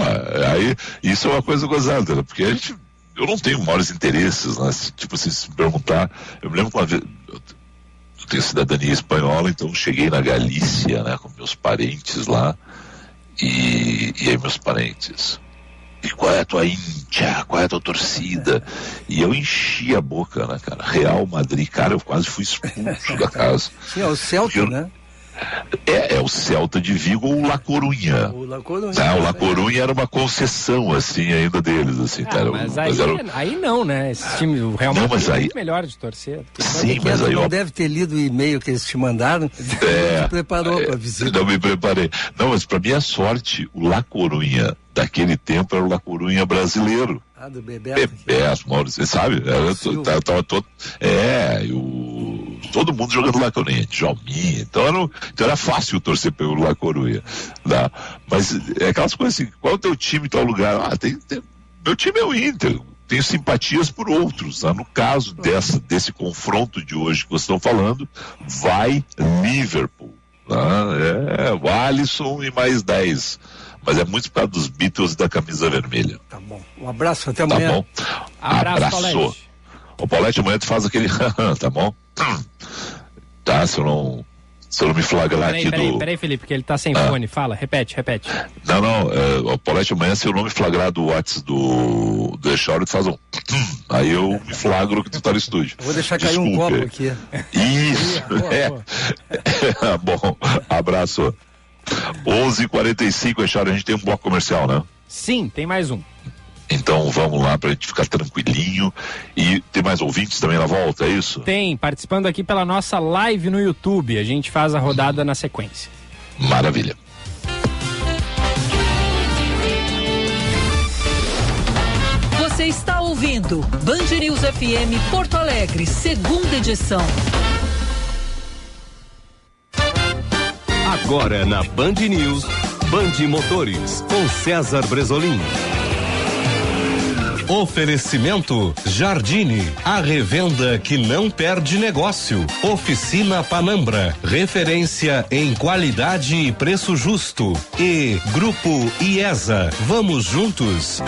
Speaker 2: aí isso é uma coisa gozada, né? porque a gente eu não tenho maiores interesses, né? Tipo assim, se perguntar, eu me lembro que uma vez, eu tenho cidadania espanhola, então cheguei na Galícia, né, com meus parentes lá, e, e aí meus parentes, e qual é a tua íntia, qual é a tua torcida? E eu enchi a boca, né, cara? Real Madrid, cara, eu quase fui expulso da casa.
Speaker 9: Sim, é o Celta, né?
Speaker 2: É, é, o Celta de Vigo ou o La Corunha. O La Corunha. Ah, o La Corunha era uma concessão, assim, ainda deles, assim, ah, cara.
Speaker 3: Mas, aí, era... aí não, né? Esse time, o Real Madrid não, mas é aí... muito melhor de torcer.
Speaker 2: Sim, mas aí...
Speaker 9: Não deve ter lido o e-mail que eles te mandaram.
Speaker 2: É,
Speaker 9: não preparou é, para visita.
Speaker 2: Não me preparei. Não, mas para minha sorte, o La Corunha daquele tempo era o La Corunha brasileiro.
Speaker 9: Ah, do Bebeto.
Speaker 2: Bebeto, Maurício, você sabe? Era, tava todo... É, o todo mundo jogando La Coruña, Djalminha, então era, então era fácil torcer pelo La Coruña, né? mas é aquelas coisas assim, qual é o teu time tal lugar? Ah, tem, tem, meu time é o Inter, tenho simpatias por outros, né? no caso dessa, desse confronto de hoje que vocês estão falando, vai Liverpool, né? é o Alisson e mais 10, mas é muito por causa dos Beatles e da camisa vermelha.
Speaker 9: Tá bom. Um abraço, até amanhã. Tá bom.
Speaker 3: Abraço. Abraço.
Speaker 2: O Paulette amanhã tu faz aquele, tá bom? Tá, se eu não. Se eu não me flagrar peraí,
Speaker 3: aqui
Speaker 2: peraí,
Speaker 3: do. Peraí, Felipe, porque ele tá sem ah. fone. Fala, repete, repete.
Speaker 2: Não, não, é, o Paulette amanhã, se eu não me flagrar do WhatsApp do, do Echauri, tu faz um. Aí eu me flagro que tu tá no estúdio.
Speaker 9: Eu vou deixar cair um copo aqui.
Speaker 2: Isso, é. bom, abraço. 11:45 h 45 Echauri, a gente tem um bloco comercial, né?
Speaker 3: Sim, tem mais um.
Speaker 2: Então vamos lá para a gente ficar tranquilinho. E tem mais ouvintes também na volta, é isso?
Speaker 3: Tem, participando aqui pela nossa live no YouTube. A gente faz a rodada hum. na sequência.
Speaker 2: Maravilha.
Speaker 1: Você está ouvindo Band News FM Porto Alegre, segunda edição.
Speaker 10: Agora na Band News, Band Motores, com César Bresolim. Oferecimento Jardine, a revenda que não perde negócio. Oficina Panambra, referência em qualidade e preço justo. E Grupo IESA, vamos juntos.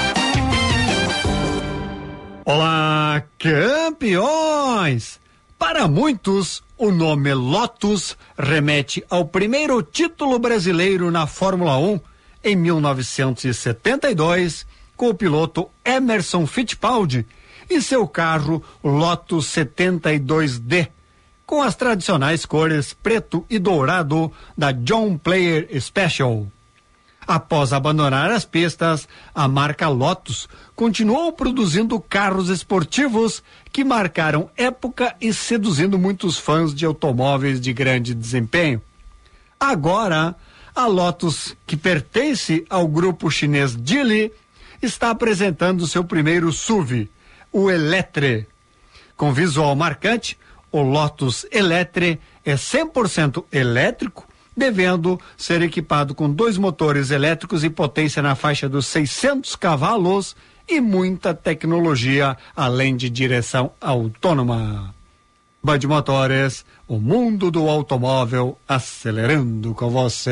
Speaker 11: Olá, campeões! Para muitos, o nome Lotus remete ao primeiro título brasileiro na Fórmula 1 em 1972 com o piloto Emerson Fittipaldi e seu carro Lotus 72D, com as tradicionais cores preto e dourado da John Player Special. Após abandonar as pistas, a marca Lotus continuou produzindo carros esportivos que marcaram época e seduzindo muitos fãs de automóveis de grande desempenho. Agora, a Lotus, que pertence ao grupo chinês Geely, está apresentando seu primeiro SUV, o Eletre. Com visual marcante, o Lotus Eletre é 100% elétrico devendo ser equipado com dois motores elétricos e potência na faixa dos 600 cavalos e muita tecnologia, além de direção autônoma. Band Motores, o mundo do automóvel acelerando com você.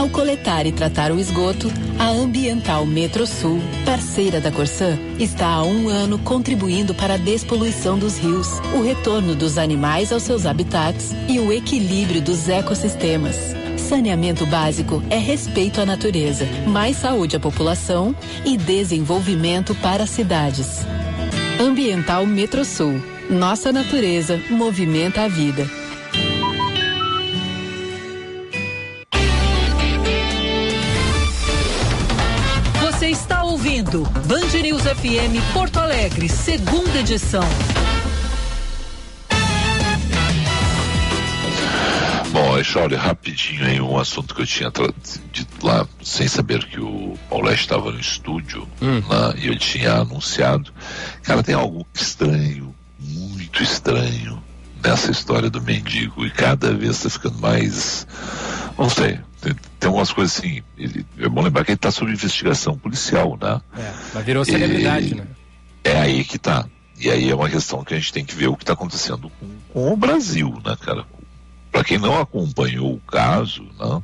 Speaker 12: Ao coletar e tratar o esgoto, a Ambiental Metrosul, parceira da Corsã, está há um ano contribuindo para a despoluição dos rios, o retorno dos animais aos seus habitats e o equilíbrio dos ecossistemas. Saneamento básico é respeito à natureza, mais saúde à população e desenvolvimento para as cidades. Ambiental Metrosul. Nossa natureza movimenta a vida.
Speaker 1: Ouvindo Band News FM Porto Alegre, segunda edição.
Speaker 2: Bom, Echauri, rapidinho aí um assunto que eu tinha dito lá, sem saber que o Paulette estava no estúdio,
Speaker 3: Hum.
Speaker 2: né, e eu tinha anunciado. Cara, tem algo estranho, muito estranho, nessa história do mendigo, e cada vez está ficando mais. Não sei, tem, tem algumas coisas assim. Ele, é bom lembrar que ele está sob investigação policial, né?
Speaker 3: É, mas virou celebridade,
Speaker 2: E-
Speaker 3: né?
Speaker 2: É aí que tá. E aí é uma questão que a gente tem que ver o que está acontecendo com, com o Brasil, né, cara? Para quem não acompanhou o caso, né,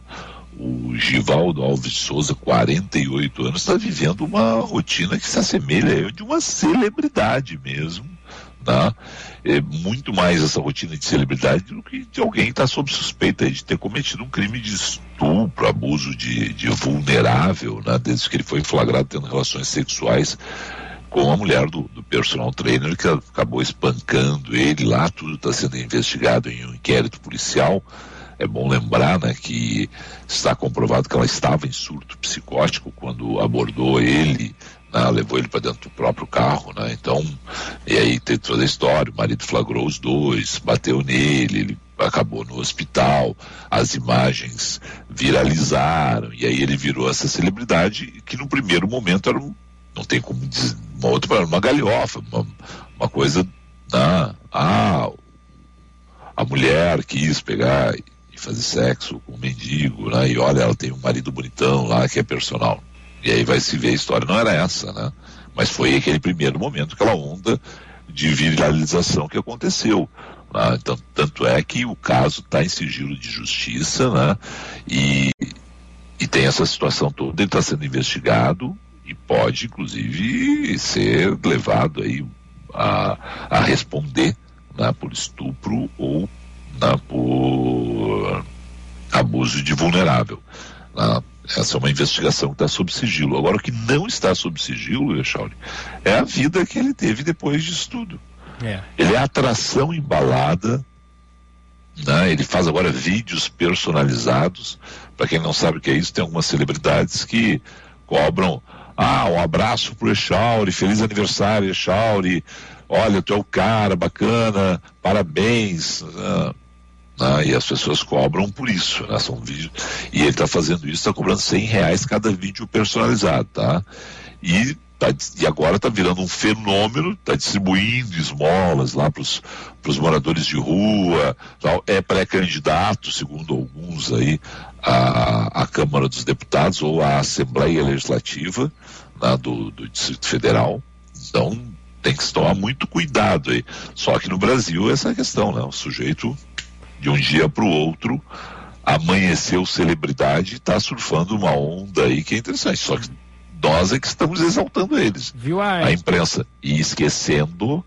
Speaker 2: o Givaldo Alves de Souza, 48 anos, está vivendo uma rotina que se assemelha a de uma celebridade mesmo. Né? É muito mais essa rotina de celebridade do que de alguém que está sob suspeita de ter cometido um crime de estupro, abuso de, de vulnerável, né? desde que ele foi flagrado tendo relações sexuais com a mulher do, do personal trainer que acabou espancando ele lá, tudo está sendo investigado em um inquérito policial. É bom lembrar né, que está comprovado que ela estava em surto psicótico quando abordou ele, né, levou ele para dentro do próprio carro. Né, então, e aí tem toda a história: o marido flagrou os dois, bateu nele, ele acabou no hospital, as imagens viralizaram, e aí ele virou essa celebridade que no primeiro momento era um não tem como dizer, uma outra uma galhofa, uma, uma coisa, né? ah, a mulher quis pegar e fazer sexo com um mendigo, né? E olha, ela tem um marido bonitão lá que é personal. E aí vai se ver a história, não era essa, né? Mas foi aquele primeiro momento, aquela onda de viralização que aconteceu. né? Então, tanto é que o caso está em sigilo de justiça, né? E, e tem essa situação toda, ele está sendo investigado e pode, inclusive, ser levado aí a, a responder né, por estupro ou né, por abuso de vulnerável. né? Essa é uma investigação que está sob sigilo. Agora, o que não está sob sigilo, Echauri, é a vida que ele teve depois disso tudo.
Speaker 3: É.
Speaker 2: Ele é atração embalada, né? ele faz agora vídeos personalizados. Para quem não sabe o que é isso, tem algumas celebridades que cobram ah, um abraço pro Echauri, feliz aniversário, Echauri. Olha, tu é o cara, bacana, parabéns. né? Né? E as pessoas cobram por isso, né? São vídeos. E ele está fazendo isso, está cobrando 100 reais cada vídeo personalizado, tá? E, tá, e agora está virando um fenômeno, está distribuindo esmolas lá para os moradores de rua, tal. é pré-candidato, segundo alguns aí, à, à Câmara dos Deputados ou à Assembleia Legislativa né, do, do Distrito Federal. Então, tem que se tomar muito cuidado aí. Só que no Brasil essa é a questão, né? O sujeito de um dia para o outro amanheceu celebridade e está surfando uma onda aí que é interessante. Só que nós é que estamos exaltando eles,
Speaker 3: Viu a...
Speaker 2: a imprensa, e esquecendo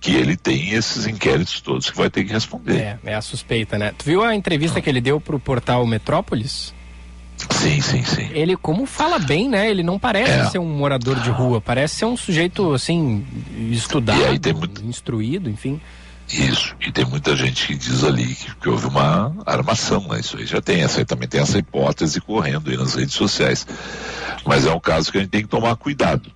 Speaker 2: que ele tem esses inquéritos todos que vai ter que responder.
Speaker 3: É, é a suspeita, né? Tu viu a entrevista que ele deu pro portal Metrópolis?
Speaker 2: Sim, sim, sim.
Speaker 3: Ele, como fala bem, né? Ele não parece
Speaker 2: É.
Speaker 3: ser um morador de rua, parece ser um sujeito, assim, estudado,
Speaker 2: muito-
Speaker 3: instruído, enfim.
Speaker 2: Isso, e tem muita gente que diz ali que, que houve uma armação, né? Isso aí já tem, essa também tem essa hipótese correndo aí nas redes sociais. Mas é um caso que a gente tem que tomar cuidado.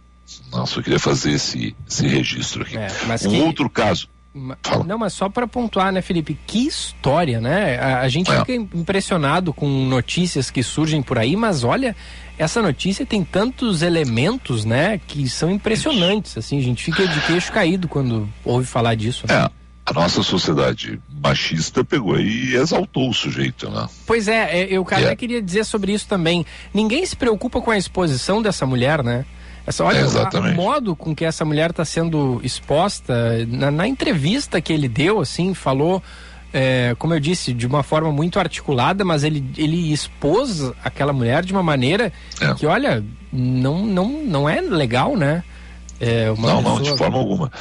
Speaker 2: Não, só queria fazer esse, esse registro aqui.
Speaker 3: É,
Speaker 2: um
Speaker 3: que-
Speaker 2: outro caso.
Speaker 3: Ma- Não, mas só para pontuar, né, Felipe? Que história, né? A, a gente
Speaker 2: É.
Speaker 3: fica impressionado com notícias que surgem por aí, mas olha, essa notícia tem tantos elementos, né, que são impressionantes. Assim, a gente fica de queixo caído quando ouve falar disso. né?
Speaker 2: É, a nossa sociedade machista pegou e exaltou o sujeito, né?
Speaker 3: Pois é, é, eu cara,
Speaker 2: É.
Speaker 3: queria dizer sobre isso também. Ninguém se preocupa com a exposição dessa mulher, né? Essa, olha
Speaker 2: É,
Speaker 3: o-
Speaker 2: exatamente.
Speaker 3: o modo com que essa mulher está sendo exposta na, na entrevista que ele deu, assim, falou, é, como eu disse, de uma forma muito articulada, mas ele, ele expôs aquela mulher de uma maneira
Speaker 2: É.
Speaker 3: que, olha, não, não, não é legal, né? É uma
Speaker 2: não, não, de forma alguma.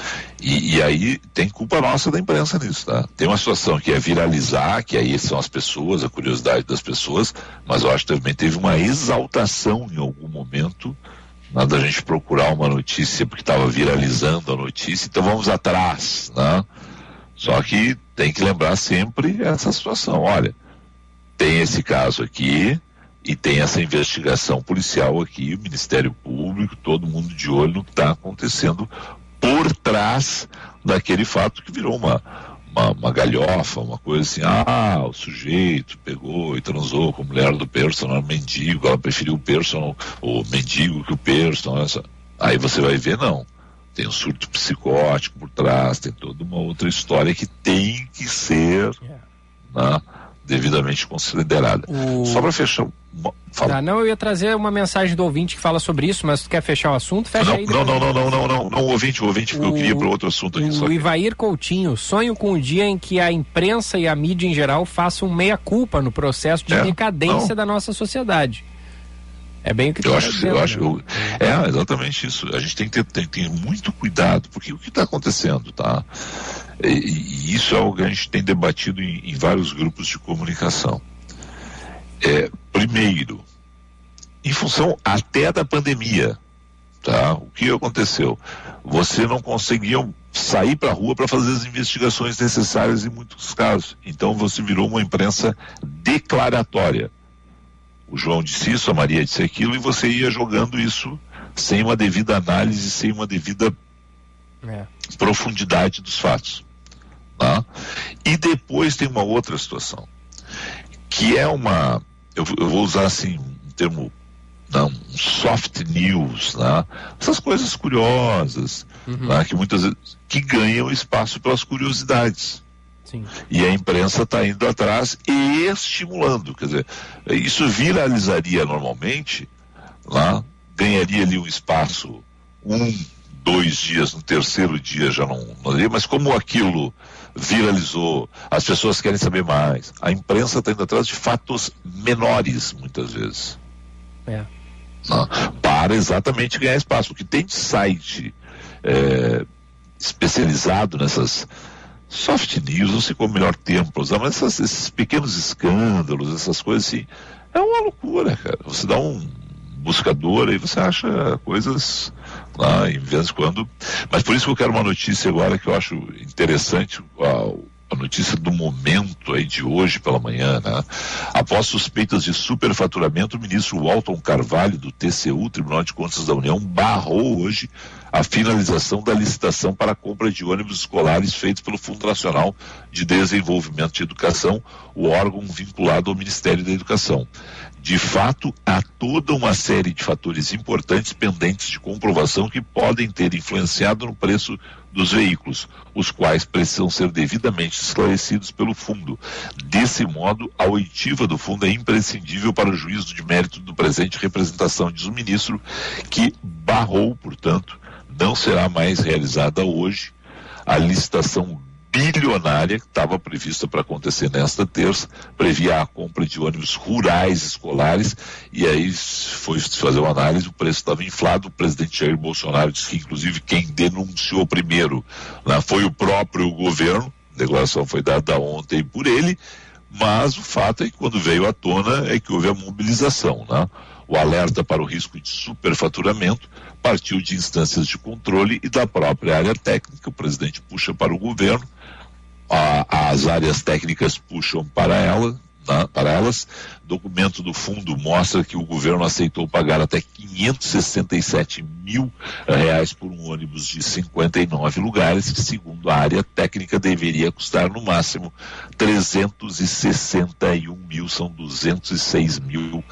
Speaker 2: E, e aí tem culpa nossa da imprensa nisso, tá? Tem uma situação que é viralizar, que aí são as pessoas, a curiosidade das pessoas, mas eu acho que também teve uma exaltação em algum momento né, da gente procurar uma notícia porque estava viralizando a notícia, então vamos atrás, né? Só que tem que lembrar sempre essa situação. Olha, tem esse caso aqui e tem essa investigação policial aqui, o Ministério Público, todo mundo de olho no que está acontecendo por trás daquele fato que virou uma, uma, uma galhofa, uma coisa assim, ah, o sujeito pegou e transou com a mulher do personal mendigo, ela preferiu o personal, o mendigo que o personal, essa. aí você vai ver, não. Tem um surto psicótico por trás, tem toda uma outra história que tem que ser né, devidamente considerada.
Speaker 3: O-
Speaker 2: Só para fechar. Fala.
Speaker 3: Tá, não, eu ia trazer uma mensagem do ouvinte que fala sobre isso, mas tu quer fechar o assunto? Fecha
Speaker 2: Não,
Speaker 3: aí.
Speaker 2: não, não, não, não, não, não, não, o ouvinte, o ouvinte, porque eu
Speaker 3: O-
Speaker 2: queria para outro assunto aqui. Só
Speaker 3: O
Speaker 2: que...
Speaker 3: Ivair Coutinho, sonho com o dia em que a imprensa e a mídia em geral façam meia-culpa no processo de
Speaker 2: É,
Speaker 3: decadência
Speaker 2: não.
Speaker 3: da nossa sociedade. É bem o que
Speaker 2: Eu
Speaker 3: tá
Speaker 2: acho,
Speaker 3: dizendo,
Speaker 2: eu acho, eu- é exatamente isso. A gente tem que ter, tem muito cuidado, porque o que está acontecendo, tá? E, e isso é algo que a gente tem debatido em, em vários grupos de comunicação. É, primeiro, em função até da pandemia, tá? O que aconteceu? Você não conseguia sair para a rua para fazer as investigações necessárias em muitos casos. Então você virou uma imprensa declaratória. O João disse isso, a Maria disse aquilo, e você ia jogando isso sem uma devida análise, sem uma devida
Speaker 3: É.
Speaker 2: profundidade dos fatos. tá? E depois tem uma outra situação, que é uma, eu, eu vou usar assim um termo, não, um soft news, né? essas coisas curiosas, né? que muitas vezes que ganham espaço pelas curiosidades.
Speaker 3: Sim.
Speaker 2: E a imprensa está indo atrás e estimulando. Quer dizer, isso viralizaria normalmente, lá, ganharia ali um espaço, um, dois dias, no terceiro dia já não, não mas como aquilo viralizou, as pessoas querem saber mais. A imprensa está indo atrás de fatos menores, muitas vezes.
Speaker 3: É.
Speaker 2: né, para exatamente ganhar espaço. O que tem de site é, especializado nessas soft news, não sei qual é o melhor termo para usar, mas essas- esses pequenos escândalos, essas coisas assim, é uma loucura, cara. Você dá um buscador aí você acha coisas lá em vez de quando. Mas por isso que eu quero uma notícia agora que eu acho interessante, a, a notícia do momento aí de hoje pela manhã, né? Após suspeitas de superfaturamento, o ministro Walton Carvalho do TCU, Tribunal de Contas da União, barrou hoje a finalização da licitação para a compra de ônibus escolares feitos pelo Fundo Nacional de Desenvolvimento de Educação, o órgão vinculado ao Ministério da Educação. De fato, há toda uma série de fatores importantes pendentes de comprovação que podem ter influenciado no preço dos veículos, os quais precisam ser devidamente esclarecidos pelo fundo. Desse modo, a oitiva do fundo é imprescindível para o juízo de mérito do presente representação, diz o ministro, que barrou, portanto, não será mais realizada hoje a licitação bilionária que estava prevista para acontecer nesta terça, previa a compra de ônibus rurais escolares, e aí foi fazer uma análise, o preço estava inflado, o presidente Jair Bolsonaro disse que inclusive quem denunciou primeiro né, foi o próprio governo, a declaração foi dada ontem por ele, mas o fato é que quando veio à tona é que houve a mobilização, né? O alerta para o risco de superfaturamento partiu de instâncias de controle e da própria área técnica. O presidente puxa para o governo, a, as áreas técnicas puxam para ela, né, para elas. Documento do fundo mostra que o governo aceitou pagar até 567 mil reais por um ônibus de 59 lugares, que segundo a área técnica deveria custar no máximo 361 mil, são 206 mil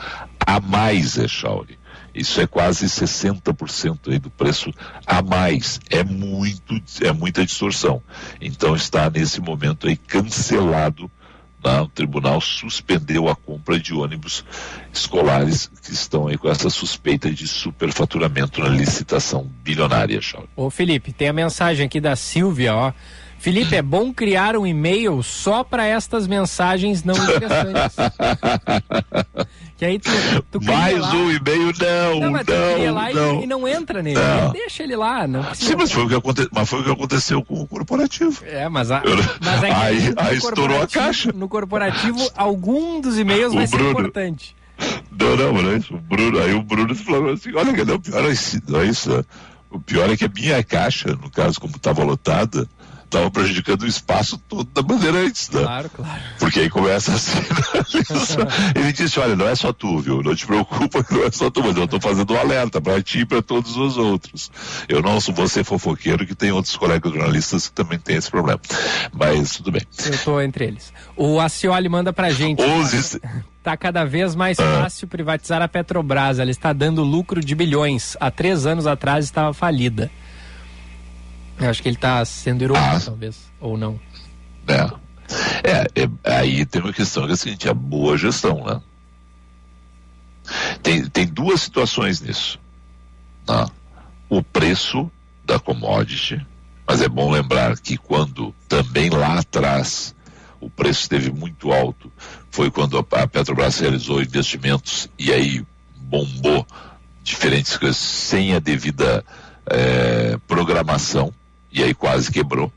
Speaker 2: a mais, Echauri. Isso é quase 60% aí do preço a mais. É muito, é muita distorção. Então está nesse momento aí cancelado. Né? O tribunal suspendeu a compra de ônibus escolares que estão aí com essa suspeita de superfaturamento na licitação bilionária, Charles.
Speaker 3: Ô Felipe, tem a mensagem aqui da Silvia, ó. Felipe, é bom criar um e-mail só para estas mensagens não interessantes. que aí tu, tu
Speaker 2: Mais
Speaker 3: lá...
Speaker 2: um e-mail, não, não.
Speaker 3: Mas tu
Speaker 2: não,
Speaker 3: lá
Speaker 2: não.
Speaker 3: E, e, não entra nele.
Speaker 2: Não.
Speaker 3: Deixa ele lá. Não
Speaker 2: Sim, mas foi, o que aconte... mas foi o que aconteceu com o corporativo.
Speaker 3: É, mas, a... Mas é
Speaker 2: aí, aí estourou a caixa.
Speaker 3: No corporativo, algum dos e-mails
Speaker 2: O
Speaker 3: vai ser
Speaker 2: Bruno.
Speaker 3: importante.
Speaker 2: Não, não, não é isso. O Bruno, aí o Bruno falou assim, olha, não, o pior é isso, não é isso. né? O pior é que a minha caixa, no caso, como estava lotada, estava prejudicando o espaço todo da Bandeirantes, né?
Speaker 3: Claro, claro.
Speaker 2: Porque aí começa assim, ele disse, olha, não é só tu, viu? Não te preocupa que não é só tu, mas eu estou fazendo um alerta para ti e para todos os outros. Eu não sou você fofoqueiro que tem outros colegas jornalistas que também têm esse problema. Mas tudo bem.
Speaker 3: Eu estou entre eles. O Acioli manda pra gente.
Speaker 2: 11...
Speaker 3: Está cada vez mais fácil privatizar a Petrobras. Ela está dando lucro de bilhões. Há três anos atrás estava falida. Eu acho que ele está sendo irônico,
Speaker 2: Ah.
Speaker 3: talvez. Ou não.
Speaker 2: É. É, é, aí tem uma questão que é a seguinte, a boa gestão, né? Tem, tem duas situações nisso. né? O preço da commodity, mas é bom lembrar que quando também lá atrás o preço esteve muito alto, foi quando a, Petrobras realizou investimentos e aí bombou diferentes coisas sem a devida eh, programação e aí quase quebrou.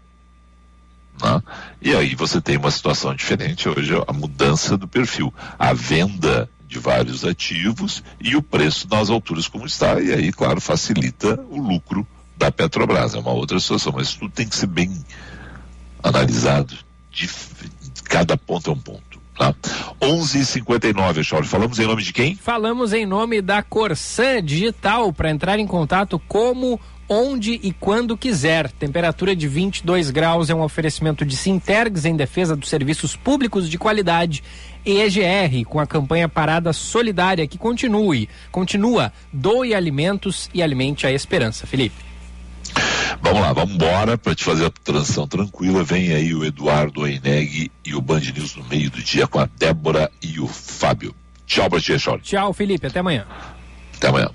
Speaker 2: né? E aí você tem uma situação diferente hoje, a mudança do perfil, a venda de vários ativos e o preço nas alturas como está, e aí, claro, facilita o lucro da Petrobras. É uma outra situação, mas tudo tem que ser bem analisado, de, cada ponto é um ponto. Tá? 11h59, Chauri. Falamos em nome de quem?
Speaker 3: Falamos em nome da Corsan Digital para entrar em contato como, onde e quando quiser. Temperatura de 22 graus é um oferecimento de Sintergs em defesa dos serviços públicos de qualidade. E EGR com a campanha Parada Solidária que continue, continua. Doe alimentos e alimente a esperança. Felipe.
Speaker 2: Vamos lá, vamos embora para te fazer a transição tranquila. Vem aí o Eduardo Aineg e o Band News no meio do dia com a Débora e o Fábio. Tchau pra ti.
Speaker 3: Tchau, Felipe. Até amanhã.
Speaker 2: Até amanhã.